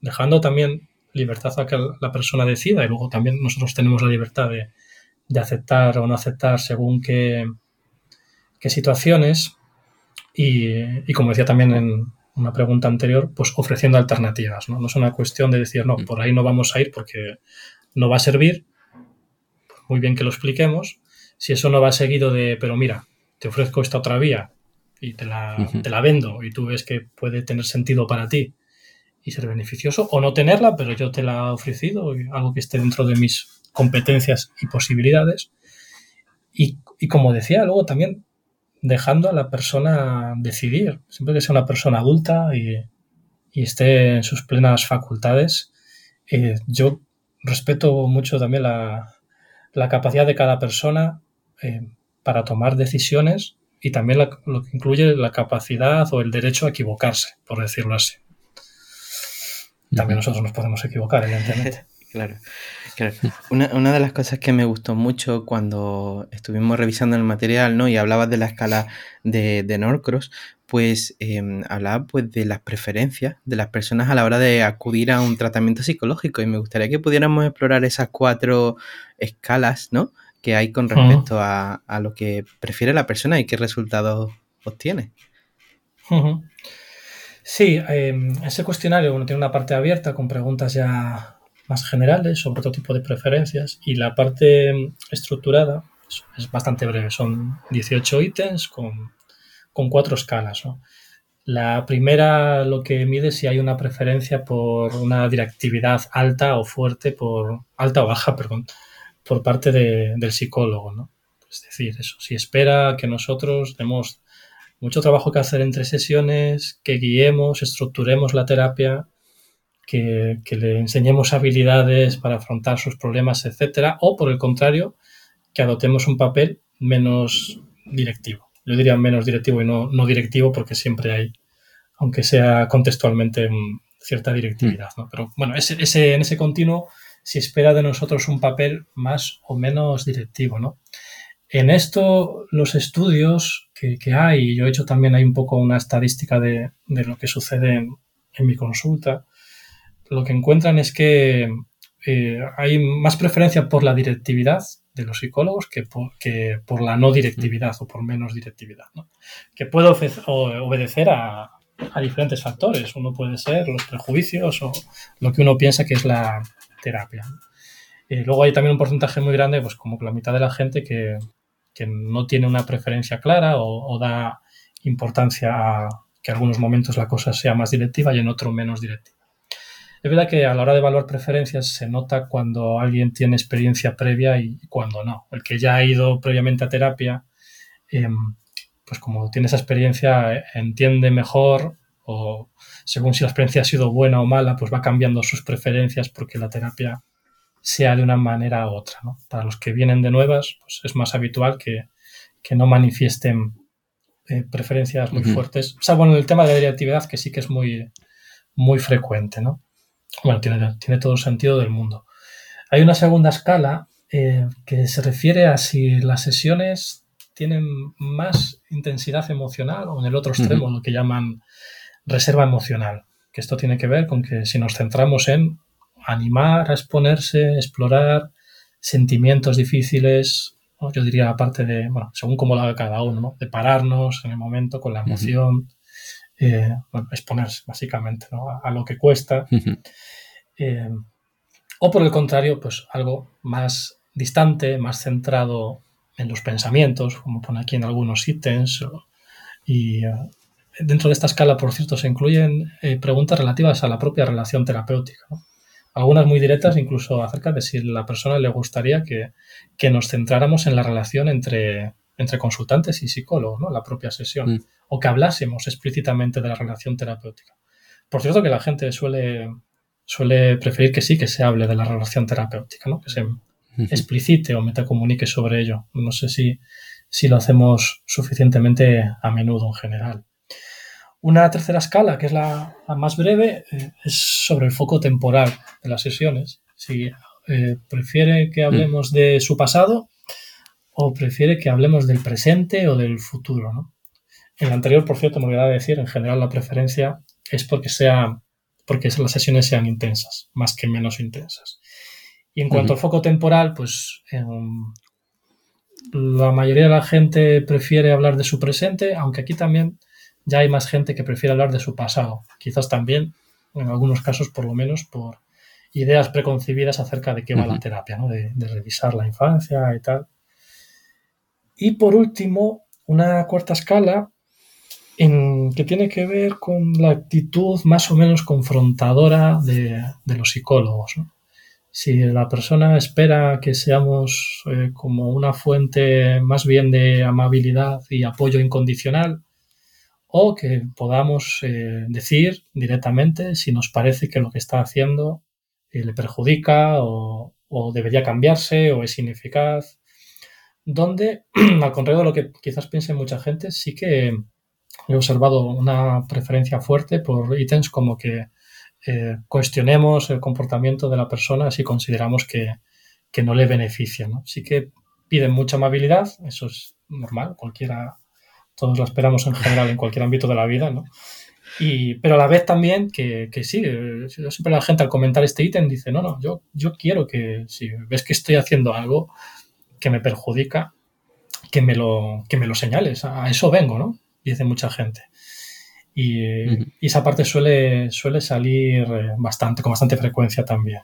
dejando también libertad a que la persona decida y luego también nosotros tenemos la libertad de, de aceptar o no aceptar según qué, qué situaciones y, como decía también en una pregunta anterior, pues ofreciendo alternativas. ¿no? no es una cuestión de decir, no, por ahí no vamos a ir porque no va a servir, muy bien que lo expliquemos. Si eso no va seguido de, pero mira, te ofrezco esta otra vía y te la, te la vendo y tú ves que puede tener sentido para ti y ser beneficioso, o no tenerla, pero yo te la he ofrecido, algo que esté dentro de mis competencias y posibilidades. Y, como decía, luego también dejando a la persona decidir, siempre que sea una persona adulta y, esté en sus plenas facultades. Eh, yo respeto mucho también la, capacidad de cada persona eh, para tomar decisiones y también lo que incluye la capacidad o el derecho a equivocarse, por decirlo así. También nosotros nos podemos equivocar, evidentemente. Claro. Una, de las cosas que me gustó mucho cuando estuvimos revisando el material, ¿no? Y hablabas de la escala de, de Norcross, pues eh, hablaba pues de las preferencias de las personas a la hora de acudir a un tratamiento psicológico. Y me gustaría que pudiéramos explorar esas cuatro escalas, ¿no? Que hay con respecto a, lo que prefiere la persona y qué resultados obtiene. Sí, em, ese cuestionario tiene una parte abierta con preguntas ya generales sobre otro tipo de preferencias y la parte estructurada es, bastante breve, son 18 ítems con, con cuatro escalas. La primera lo que mide si hay una preferencia por una directividad alta o fuerte, por alta o baja, perdón, por parte del psicólogo. ¿no? Es decir, eso, si espera que nosotros demos mucho trabajo que hacer entre sesiones, que guiemos, estructuremos la terapia que, le enseñemos habilidades para afrontar sus problemas, etcétera, o por el contrario, que adoptemos un papel menos directivo. Yo diría menos directivo y no, no directivo porque siempre hay, aunque sea contextualmente, mm, cierta directividad. ¿no? Pero bueno, ese, ese, en ese continuo se espera de nosotros un papel más o menos directivo. ¿no? En esto, los estudios que, que, hay, yo he hecho también hay un poco una estadística de, de lo que sucede en, en mi consulta, lo que encuentran es que eh, hay más preferencia por la directividad de los psicólogos que por, la no directividad o por menos directividad, que puede obedecer a, diferentes factores. Uno puede ser los prejuicios o lo que uno piensa que es la terapia. Eh, luego hay también un porcentaje muy grande, pues como la mitad de la gente que, no tiene una preferencia clara o, da importancia a que en algunos momentos la cosa sea más directiva y en otro menos directiva. Es verdad que a la hora de evaluar preferencias se nota cuando alguien tiene experiencia previa y cuando no. El que ya ha ido previamente a terapia, em, pues como tiene esa experiencia, entiende mejor o según si la experiencia ha sido buena o mala, pues va cambiando sus preferencias porque la terapia sea de una manera u otra. Para los que vienen de nuevas, pues es más habitual que, no manifiesten eh, preferencias muy fuertes. O sea, bueno, el tema de la directividad que sí que es muy, muy frecuente, ¿no? Bueno, tiene, tiene todo el sentido del mundo. Hay una segunda escala eh, que se refiere a si las sesiones tienen más intensidad emocional o en el otro extremo, lo que llaman reserva emocional, que esto tiene que ver con que si nos centramos en animar a exponerse, explorar sentimientos difíciles, yo diría aparte de, bueno, según cómo lo haga cada uno, de pararnos en el momento con la emoción, eh, exponerse básicamente a, lo que cuesta. Eh, o por el contrario, pues algo más distante, más centrado en los pensamientos, como pone aquí en algunos ítems. y eh, dentro de esta escala, por cierto, se incluyen preguntas relativas a la propia relación terapéutica. Algunas muy directas, incluso acerca de si a la persona le gustaría que, que nos centráramos en la relación entre, entre consultantes y psicólogos, ¿no? la propia sesión, mm. o que hablásemos explícitamente de la relación terapéutica. Por cierto, que la gente suele, suele preferir que sí, que se hable de la relación terapéutica, ¿no? que se explicite o metacomunique sobre ello. No sé si, si lo hacemos suficientemente a menudo en general. Una tercera escala, que es la, más breve, eh, es sobre el foco temporal de las sesiones. Si eh, prefiere que hablemos de su pasado o prefiere que hablemos del presente o del futuro. ¿no? En el anterior, por cierto, me voy a decir, en general la preferencia es porque, sea, porque las sesiones sean intensas, más que menos intensas. Y en cuanto al foco temporal, pues la mayoría de la gente prefiere hablar de su presente, aunque aquí también ya hay más gente que prefiere hablar de su pasado. Quizás también, en algunos casos por lo menos, por ideas preconcebidas acerca de qué va la terapia, ¿no? de, revisar la infancia y tal. Y por último, una cuarta escala en, que tiene que ver con la actitud más o menos confrontadora de, los psicólogos. Si la persona espera que seamos eh, como una fuente más bien de amabilidad y apoyo incondicional, o que podamos eh, decir directamente si nos parece que lo que está haciendo eh, le perjudica o, debería cambiarse o es ineficaz. Donde, al contrario de lo que quizás piense mucha gente, sí que he observado una preferencia fuerte por ítems como que eh, cuestionemos el comportamiento de la persona si consideramos que, no le beneficia. Sí que piden mucha amabilidad, eso es normal, cualquiera todos lo esperamos en general en cualquier ámbito de la vida, ¿no? Y, pero a la vez también que, que sí, eh, siempre la gente al comentar este ítem dice, no, no, yo, yo quiero que si ves que estoy haciendo algo que me perjudica, que me lo, que me lo señales, a eso vengo, ¿no? Dice mucha gente. Y, esa parte suele, suele salir eh, bastante, con bastante frecuencia también.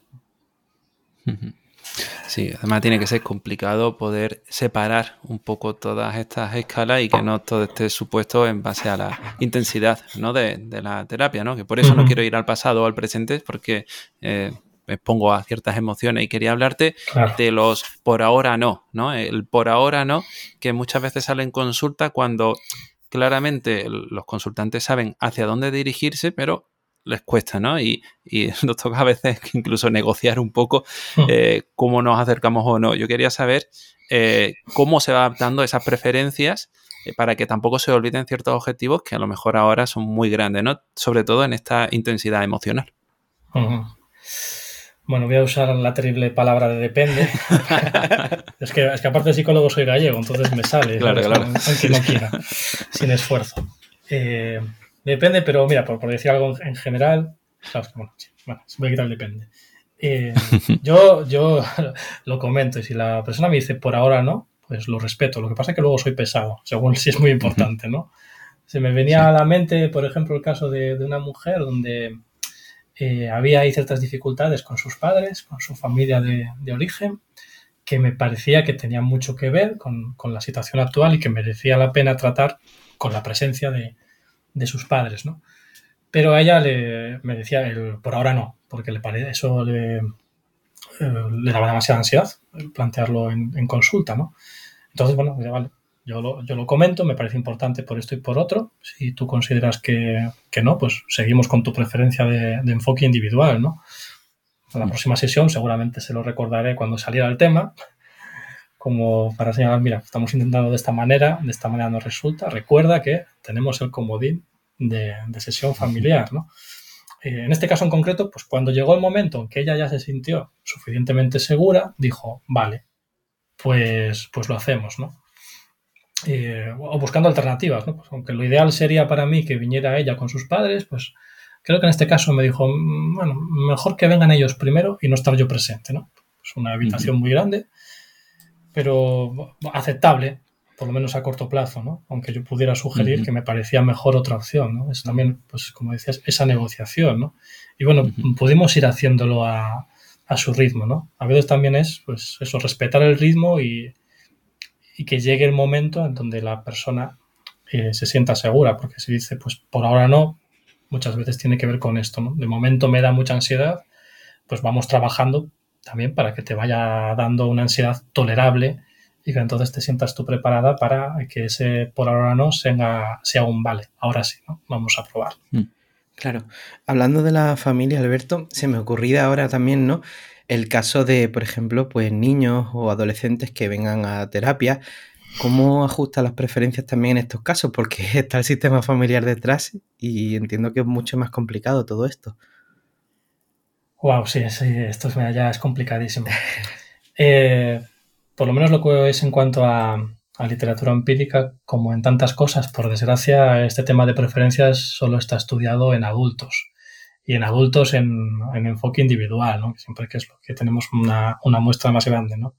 Sí, además tiene que ser complicado poder separar un poco todas estas escalas y que no todo esté supuesto en base a la intensidad ¿no? de, la terapia, ¿no? Que por eso no quiero ir al pasado o al presente, porque eh, me pongo a ciertas emociones y quería hablarte de los por ahora no, ¿no? El por ahora no, que muchas veces sale en consulta cuando claramente los consultantes saben hacia dónde dirigirse, pero les cuesta, ¿no? Y, nos toca a veces incluso negociar un poco hmm. eh, cómo nos acercamos o no. Yo quería saber eh, cómo se va adaptando esas preferencias eh, para que tampoco se olviden ciertos objetivos que a lo mejor ahora son muy grandes, ¿no? Sobre todo en esta intensidad emocional. Bueno, voy a usar la terrible palabra de depende. es, que, es que aparte de psicólogo soy gallego, entonces me sale, claro, claro. aunque no quiera, sin esfuerzo. Eh, Depende, pero mira, por, decir algo en general, bueno, se voy a quitar el depende. Eh, yo, yo lo comento y si la persona me dice por ahora no, pues lo respeto. Lo que pasa es que luego soy pesado, según si es muy importante, ¿no? Se me venía a la mente, por ejemplo, el caso de, una mujer donde eh, había ahí ciertas dificultades con sus padres, con su familia de, origen, que me parecía que tenían mucho que ver con, con, la situación actual y que merecía la pena tratar con la presencia de, de sus padres, ¿no? Pero a ella le, me decía, el, por ahora no, porque le parece, eso le, eh, le daba demasiada ansiedad plantearlo en, consulta, ¿no? Entonces, bueno, vale, yo lo, yo lo, comento, me parece importante por esto y por otro. Si tú consideras que, que no, pues seguimos con tu preferencia de, enfoque individual, ¿no? En la mm. próxima sesión seguramente se lo recordaré cuando saliera el tema, como para señalar, mira, estamos intentando de esta manera, de esta manera nos resulta. Recuerda que tenemos el comodín de, sesión familiar, ¿no? Eh, en este caso en concreto, pues cuando llegó el momento en que ella ya se sintió suficientemente segura, dijo, vale, pues, pues lo hacemos, ¿no? Eh, o buscando alternativas, ¿no? Pues aunque lo ideal sería para mí que viniera ella con sus padres, pues creo que en este caso me dijo, mm, bueno, mejor que vengan ellos primero y no estar yo presente, ¿no? Es una habitación muy grande, pero aceptable, por lo menos a corto plazo, ¿no? Aunque yo pudiera sugerir que me parecía mejor otra opción, ¿no? Es también, pues como decías, esa negociación, ¿no? Y bueno, pudimos ir haciéndolo a, a, su ritmo, ¿no? A veces también es, pues eso, respetar el ritmo y, y que llegue el momento en donde la persona eh, se sienta segura, porque si dice, pues por ahora no, muchas veces tiene que ver con esto, ¿no? De momento me da mucha ansiedad, pues vamos trabajando también para que te vaya dando una ansiedad tolerable y que entonces te sientas tú preparada para que ese por ahora no sea, sea un vale. Ahora sí, ¿no? Vamos a probar. Mm. Claro. Hablando de la familia, Alberto, se me ocurría ahora también, ¿no? El caso de, por ejemplo, pues niños o adolescentes que vengan a terapia, ¿cómo ajusta las preferencias también en estos casos? Porque está el sistema familiar detrás y entiendo que es mucho más complicado todo esto. Wow, sí, sí esto ya es complicadísimo. Eh, por lo menos lo que es en cuanto a literatura empírica, como en tantas cosas, por desgracia, este tema de preferencias solo está estudiado en adultos y en adultos en, enfoque individual, ¿no? siempre que es lo que tenemos una, muestra más grande. ¿no?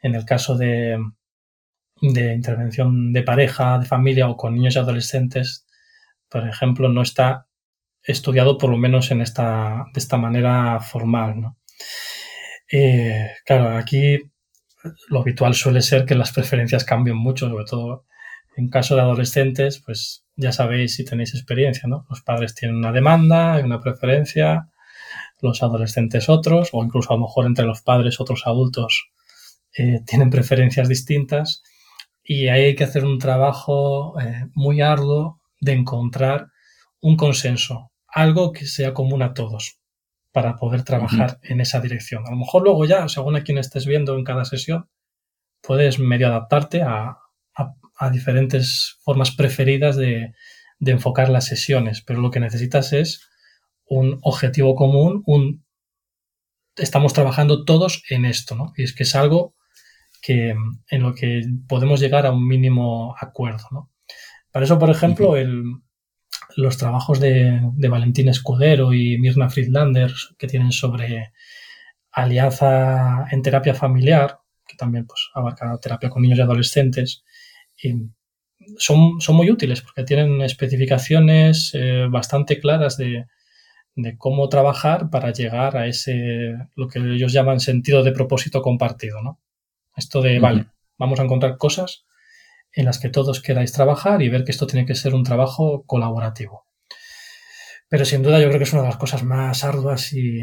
En el caso de, de, intervención de pareja, de familia o con niños y adolescentes, por ejemplo, no está estudiado por lo menos en esta, de esta manera formal. ¿no? Eh, claro, aquí lo habitual suele ser que las preferencias cambien mucho, sobre todo en caso de adolescentes, pues ya sabéis si tenéis experiencia, ¿no? Los padres tienen una demanda, una preferencia, los adolescentes otros, o incluso a lo mejor entre los padres otros adultos eh, tienen preferencias distintas y ahí hay que hacer un trabajo eh, muy arduo de encontrar un consenso, algo que sea común a todos para poder trabajar en esa dirección. A lo mejor luego ya, según a quien estés viendo en cada sesión, puedes medio adaptarte a, a diferentes formas preferidas de, enfocar las sesiones, pero lo que necesitas es un objetivo común, un estamos trabajando todos en esto, ¿no? Y es que es algo que en lo que podemos llegar a un mínimo acuerdo, ¿no? Para eso, por ejemplo, el, los trabajos de, de, Valentín Escudero y Mirna Friedlander que tienen sobre alianza en terapia familiar, que también pues, abarca terapia con niños y adolescentes, son, son muy útiles porque tienen especificaciones eh, bastante claras de, cómo trabajar para llegar a ese, lo que ellos llaman sentido de propósito compartido, ¿no? Esto de, vale, vamos a encontrar cosas en las que todos queráis trabajar y ver que esto tiene que ser un trabajo colaborativo. Pero sin duda yo creo que es una de las cosas más arduas y,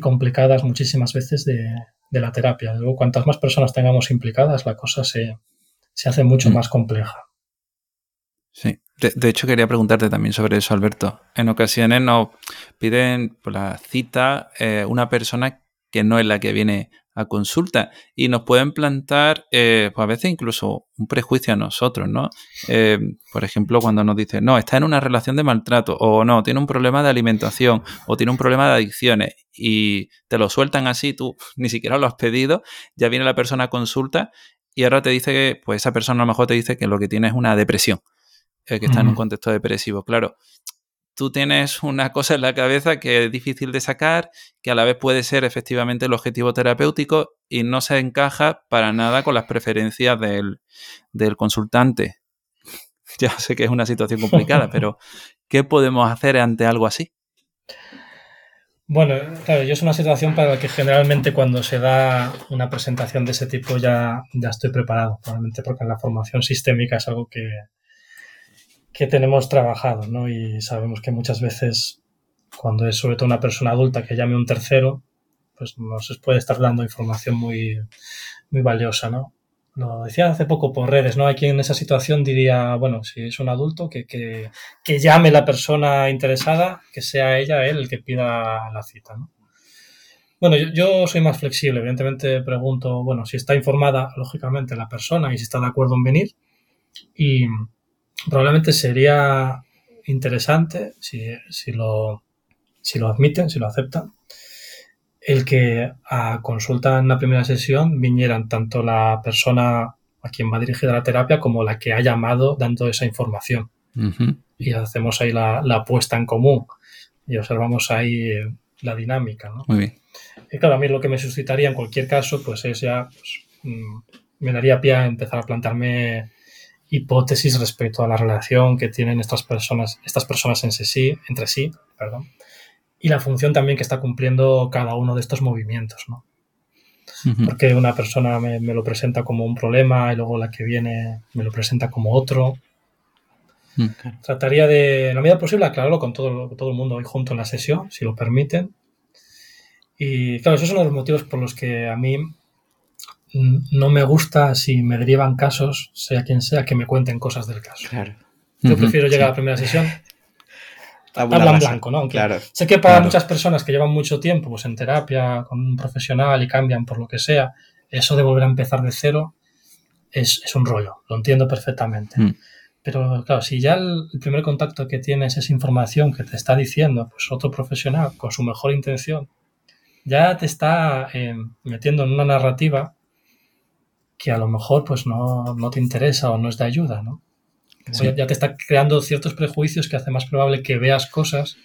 complicadas muchísimas veces de, de la terapia. Luego, cuantas más personas tengamos implicadas, la cosa se, se hace mucho mm. más compleja. Sí, de, hecho quería preguntarte también sobre eso, Alberto. En ocasiones nos piden por la cita eh, una persona que no es la que viene a consulta y nos pueden plantar eh, pues a veces incluso un prejuicio a nosotros, ¿no? Eh, por ejemplo, cuando nos dicen, no, está en una relación de maltrato o no, tiene un problema de alimentación o tiene un problema de adicciones y te lo sueltan así, tú ni siquiera lo has pedido, ya viene la persona a consulta y ahora te dice que, pues esa persona a lo mejor te dice que lo que tiene es una depresión, eh, que está en un contexto depresivo. Claro, tú tienes una cosa en la cabeza que es difícil de sacar, que a la vez puede ser efectivamente el objetivo terapéutico y no se encaja para nada con las preferencias del, del consultante. Ya sé que es una situación complicada, pero ¿qué podemos hacer ante algo así? Bueno, claro, yo es una situación para la que generalmente cuando se da una presentación de ese tipo ya, ya estoy preparado, probablemente porque en la formación sistémica es algo que, que tenemos trabajado, ¿no? Y sabemos que muchas veces cuando es sobre todo una persona adulta que llame un tercero, pues nos puede estar dando información muy, muy valiosa, ¿no? Lo decía hace poco por redes, ¿no? Hay quien en esa situación diría, bueno, si es un adulto, que, que, que llame la persona interesada, que sea ella él el que pida la cita, ¿no? Bueno, yo, yo, soy más flexible, evidentemente pregunto, bueno, si está informada, lógicamente, la persona y si está de acuerdo en venir. Y probablemente sería interesante, si, si, lo, si lo admiten, si lo aceptan, el que a consulta en la primera sesión vinieran tanto la persona a quien va dirigida la terapia como la que ha llamado dando esa información. Y hacemos ahí la, la, puesta en común y observamos ahí la dinámica. ¿no? Muy bien. Y claro, a mí lo que me suscitaría en cualquier caso, pues es ya, pues, mm, me daría pie a empezar a plantearme hipótesis respecto a la relación que tienen estas personas, estas personas en sí, entre sí, perdón, y la función también que está cumpliendo cada uno de estos movimientos, ¿no? Porque una persona me, lo presenta como un problema y luego la que viene me lo presenta como otro. Mm, Trataría de, en la medida posible, aclararlo con todo, todo el mundo hoy junto en la sesión, si lo permiten. Y claro, eso es uno de los motivos por los que a mí no me gusta si me derivan casos, sea quien sea, que me cuenten cosas del caso. Claro. Yo prefiero llegar a la primera sesión. Habla en blanco, ¿no? claro, sé que para muchas personas que llevan mucho tiempo pues, en terapia con un profesional y cambian por lo que sea, eso de volver a empezar de cero es, un rollo, lo entiendo perfectamente. Mm. Pero claro, si ya el, primer contacto que tienes es información que te está diciendo pues otro profesional con su mejor intención, ya te está eh, metiendo en una narrativa que a lo mejor pues no, te interesa o no es de ayuda, ¿no? Ya, te está creando ciertos prejuicios que hace más probable que veas cosas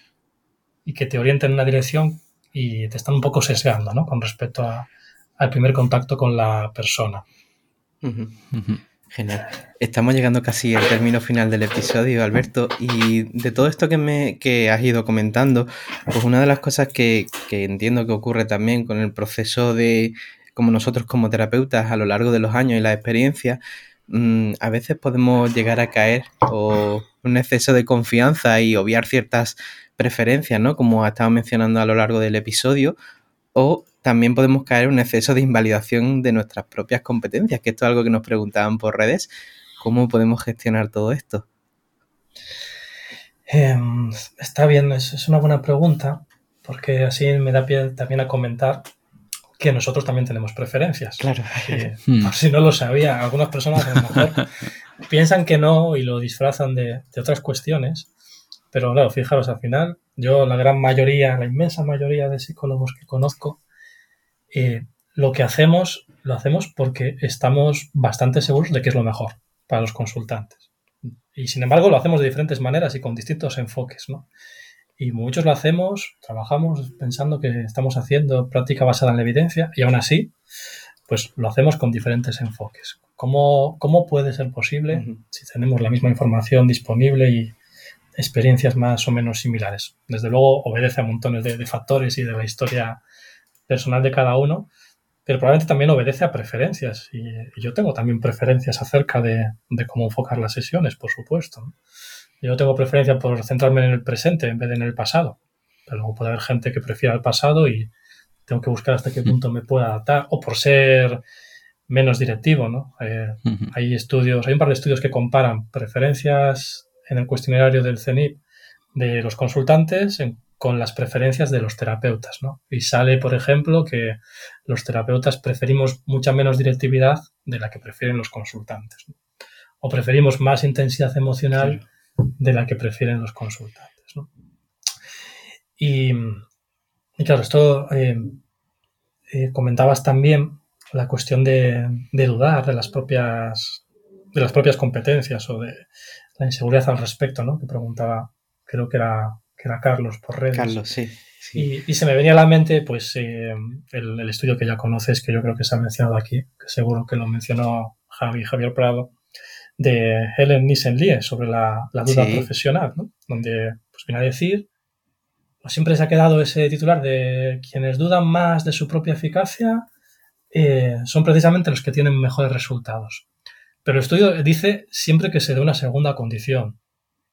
y que te orienten en una dirección y te están un poco sesgando, ¿no? Con respecto al primer contacto con la persona. Genial. Estamos llegando casi al término final del episodio, Alberto, y de todo esto que, me, que has ido comentando, pues una de las cosas que, que entiendo que ocurre también con el proceso de como nosotros como terapeutas a lo largo de los años y la experiencia, mm, a veces podemos llegar a caer o un exceso de confianza y obviar ciertas preferencias, ¿no? Como ha estado mencionando a lo largo del episodio, o también podemos caer en un exceso de invalidación de nuestras propias competencias, que esto es algo que nos preguntaban por redes. ¿Cómo podemos gestionar todo esto? Em, está bien, es, es, una buena pregunta, porque así me da pie también a comentar que nosotros también tenemos preferencias. Claro. Hmm. por si no lo sabía, algunas personas a lo mejor piensan que no y lo disfrazan de, otras cuestiones. Pero claro, fijaros, al final, yo la gran mayoría, la inmensa mayoría de psicólogos que conozco, eh, lo que hacemos, lo hacemos porque estamos bastante seguros de que es lo mejor para los consultantes. Y sin embargo, lo hacemos de diferentes maneras y con distintos enfoques, ¿no? Y muchos lo hacemos, trabajamos pensando que estamos haciendo práctica basada en la evidencia y aún así, pues lo hacemos con diferentes enfoques. ¿Cómo, cómo puede ser posible si tenemos la misma información disponible y experiencias más o menos similares? Desde luego obedece a montones de, factores y de la historia personal de cada uno, pero probablemente también obedece a preferencias. Y, yo tengo también preferencias acerca de, de, cómo enfocar las sesiones, por supuesto. Yo tengo preferencia por centrarme en el presente en vez de en el pasado. Pero luego puede haber gente que prefiera el pasado y tengo que buscar hasta qué punto me pueda adaptar. O por ser menos directivo, ¿no? Eh, hay estudios, hay un par de estudios que comparan preferencias en el cuestionario del CENIP de los consultantes con las preferencias de los terapeutas, ¿no? Y sale, por ejemplo, que los terapeutas preferimos mucha menos directividad de la que prefieren los consultantes. O preferimos más intensidad emocional de la que prefieren los consultantes. Y, claro, esto eh, eh, comentabas también la cuestión de, dudar de las propias de las propias competencias o de la inseguridad al respecto, ¿no? Que preguntaba, creo que era, que era Carlos por redes. Carlos, sí. Y, se me venía a la mente, pues, eh, el, el, estudio que ya conoces, que yo creo que se ha mencionado aquí, que seguro que lo mencionó Javi, Javier Prado, de Helen Nissen-Lie sobre la, duda profesional, ¿no? donde pues, viene a decir, pues, siempre se ha quedado ese titular de quienes dudan más de su propia eficacia eh, son precisamente los que tienen mejores resultados. Pero el estudio dice siempre que se dé una segunda condición,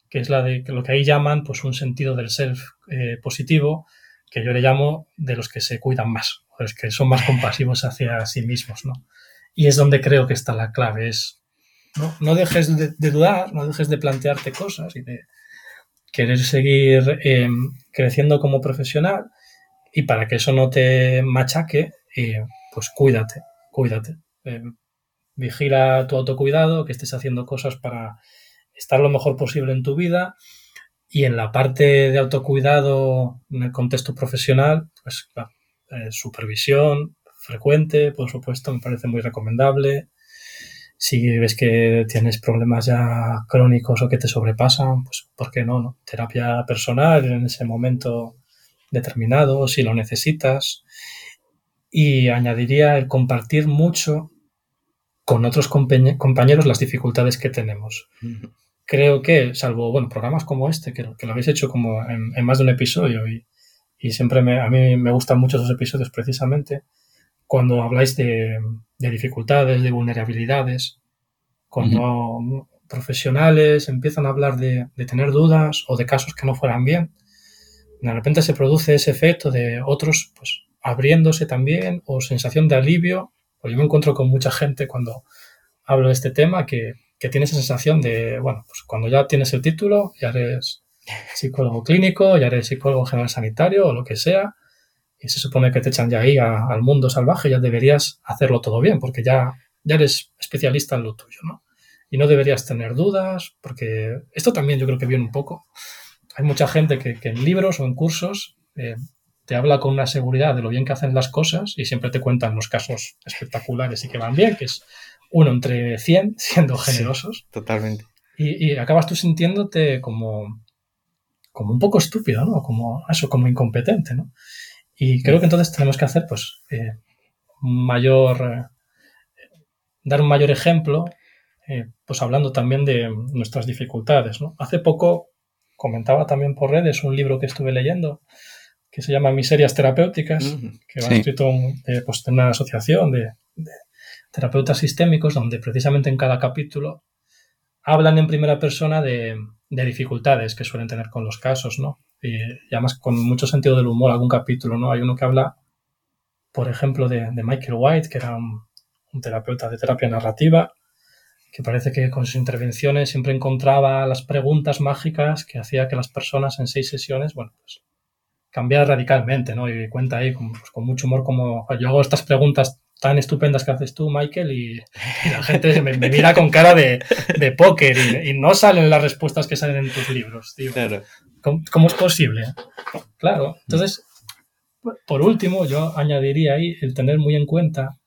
que es la de lo que ahí llaman pues, un sentido del self eh, positivo, que yo le llamo de los que se cuidan más, o los que son más compasivos hacia sí mismos. ¿no? Y es donde creo que está la clave, es no, dejes de, dudar, no dejes de plantearte cosas y de querer seguir em, creciendo como profesional y para que eso no te machaque, eh, pues cuídate, cuídate. Em, vigila tu autocuidado, que estés haciendo cosas para estar lo mejor posible en tu vida y en la parte de autocuidado en el contexto profesional, pues eh, supervisión frecuente, por supuesto, me parece muy recomendable Si ves que tienes problemas ya crónicos o que te sobrepasan, pues ¿por qué no? no? Terapia personal en ese momento determinado, si lo necesitas. Y añadiría el compartir mucho con otros compañeros las dificultades que tenemos. Creo que, salvo, bueno, programas como este, que, que lo habéis hecho como en, más de un episodio y, y siempre me, a mí me gustan mucho esos episodios precisamente, cuando habláis de, de dificultades, de vulnerabilidades, cuando profesionales empiezan a hablar de, de, tener dudas o de casos que no fueran bien, de repente se produce ese efecto de otros pues abriéndose también o sensación de alivio. Pues yo me encuentro con mucha gente cuando hablo de este tema que, que tiene esa sensación de, bueno, pues cuando ya tienes el título, ya eres psicólogo clínico, ya eres psicólogo general sanitario o lo que sea, y se supone que te echan ya ahí al mundo salvaje, ya deberías hacerlo todo bien, porque ya, ya eres especialista en lo tuyo, ¿no? Y no deberías tener dudas, porque esto también yo creo que viene un poco. Hay mucha gente que, en libros o en cursos eh, te habla con una seguridad de lo bien que hacen las cosas y siempre te cuentan los casos espectaculares y que van bien, que es uno entre 100 siendo generosos. totalmente. Y, y, acabas tú sintiéndote como, como un poco estúpido, ¿no? Como eso, como incompetente, ¿no? Y creo que entonces tenemos que hacer, pues, eh, mayor, eh, dar un mayor ejemplo, eh, pues hablando también de nuestras dificultades, ¿no? Hace poco comentaba también por redes un libro que estuve leyendo que se llama Miserias Terapéuticas, que va escrito pues, en una asociación de, de terapeutas sistémicos donde precisamente en cada capítulo hablan en primera persona de, de dificultades que suelen tener con los casos, ¿no? Y, además con mucho sentido del humor, algún capítulo, ¿no? Hay uno que habla, por ejemplo, de, Michael White, que era un, terapeuta de terapia narrativa, que parece que con sus intervenciones siempre encontraba las preguntas mágicas que hacía que las personas en seis sesiones, bueno, pues cambiar radicalmente, ¿no? Y cuenta ahí con, pues, con mucho humor como yo hago estas preguntas tan estupendas que haces tú, Michael, y, la gente me, mira con cara de, de póker y, no salen las respuestas que salen en tus libros, tío. Claro. ¿Cómo, es posible? Claro. Entonces, por último, yo añadiría ahí el tener muy en cuenta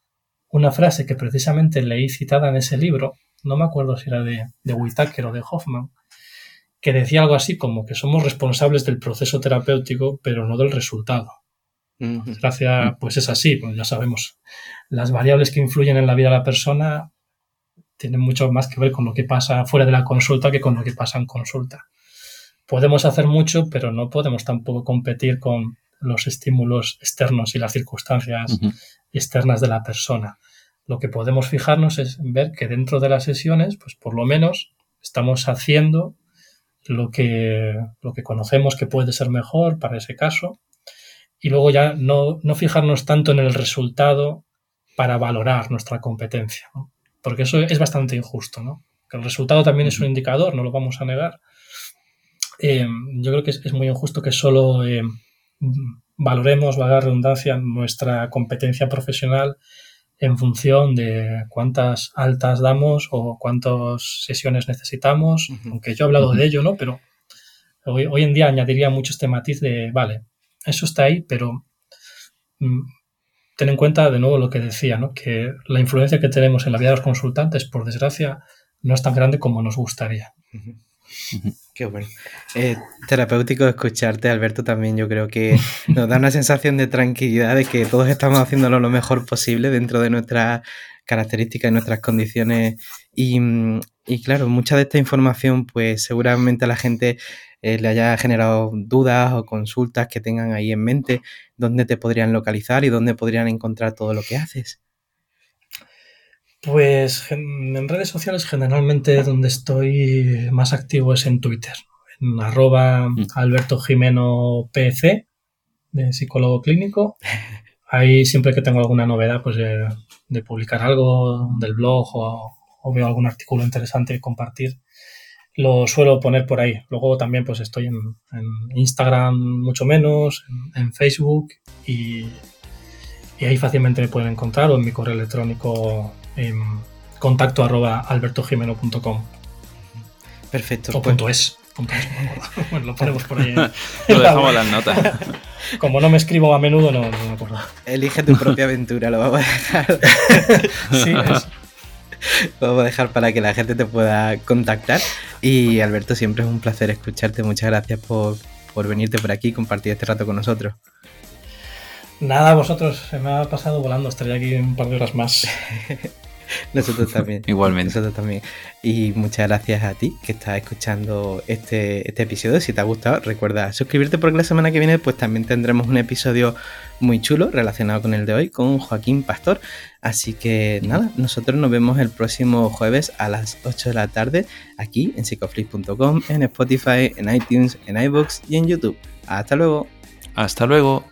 una frase que precisamente leí citada en ese libro, no me acuerdo si era de, de Whitaker o de Hoffman, que decía algo así como que somos responsables del proceso terapéutico, pero no del resultado. Gracias, pues es así, pues ya sabemos. Las variables que influyen en la vida de la persona tienen mucho más que ver con lo que pasa fuera de la consulta que con lo que pasa en consulta. Podemos hacer mucho, pero no podemos tampoco competir con los estímulos externos y las circunstancias externas de la persona. Lo que podemos fijarnos es ver que dentro de las sesiones, pues por lo menos estamos haciendo lo que, lo que conocemos que puede ser mejor para ese caso y luego ya no, no fijarnos tanto en el resultado para valorar nuestra competencia, ¿no? porque eso es bastante injusto, ¿no? Que el resultado también es un indicador, no lo vamos a negar. Eh, yo creo que es, muy injusto que solo eh, valoremos, valga redundancia, nuestra competencia profesional en función de cuántas altas damos o cuántas sesiones necesitamos, aunque yo he hablado de ello, ¿no? Pero hoy, hoy, en día añadiría mucho este matiz de, vale, eso está ahí, pero mm, ten en cuenta de nuevo lo que decía, ¿no? que la influencia que tenemos en la vida de los consultantes, por desgracia, no es tan grande como nos gustaría. Qué bueno. Eh, terapéutico escucharte, Alberto, también yo creo que nos da una sensación de tranquilidad de que todos estamos haciéndolo lo mejor posible dentro de nuestras características y nuestras condiciones. Y, y claro, mucha de esta información, pues seguramente a la gente eh, le haya generado dudas o consultas que tengan ahí en mente, dónde te podrían localizar y dónde podrían encontrar todo lo que haces. Pues en redes sociales generalmente donde estoy más activo es en Twitter, en arroba mm. Alberto Jimeno PC, de psicólogo clínico. Ahí siempre que tengo alguna novedad, pues de, publicar algo del blog o, o, veo algún artículo interesante que compartir, lo suelo poner por ahí. Luego también pues estoy en, Instagram mucho menos, en, Facebook y, ahí fácilmente me pueden encontrar o en mi correo electrónico en contacto arroba albertojimeno.com. Perfecto. O pues. punto es. bueno, lo ponemos por ahí. lo dejamos las notas. Como no me escribo a menudo, no, me acuerdo. Elige tu propia aventura, lo vamos a dejar. sí, es. vamos a dejar para que la gente te pueda contactar. Y Alberto, siempre es un placer escucharte. Muchas gracias por, por venirte por aquí y compartir este rato con nosotros. Nada, vosotros, se me ha pasado volando, estaría aquí un par de horas más. Nosotros también. Igualmente. Nosotros también. Y muchas gracias a ti que estás escuchando este, este episodio. Si te ha gustado, recuerda suscribirte porque la semana que viene pues también tendremos un episodio muy chulo relacionado con el de hoy con Joaquín Pastor. Así que nada, nosotros nos vemos el próximo jueves a las 8 de la tarde aquí en psicoflix.com, en Spotify, en iTunes, en iBooks y en YouTube. Hasta luego. Hasta luego.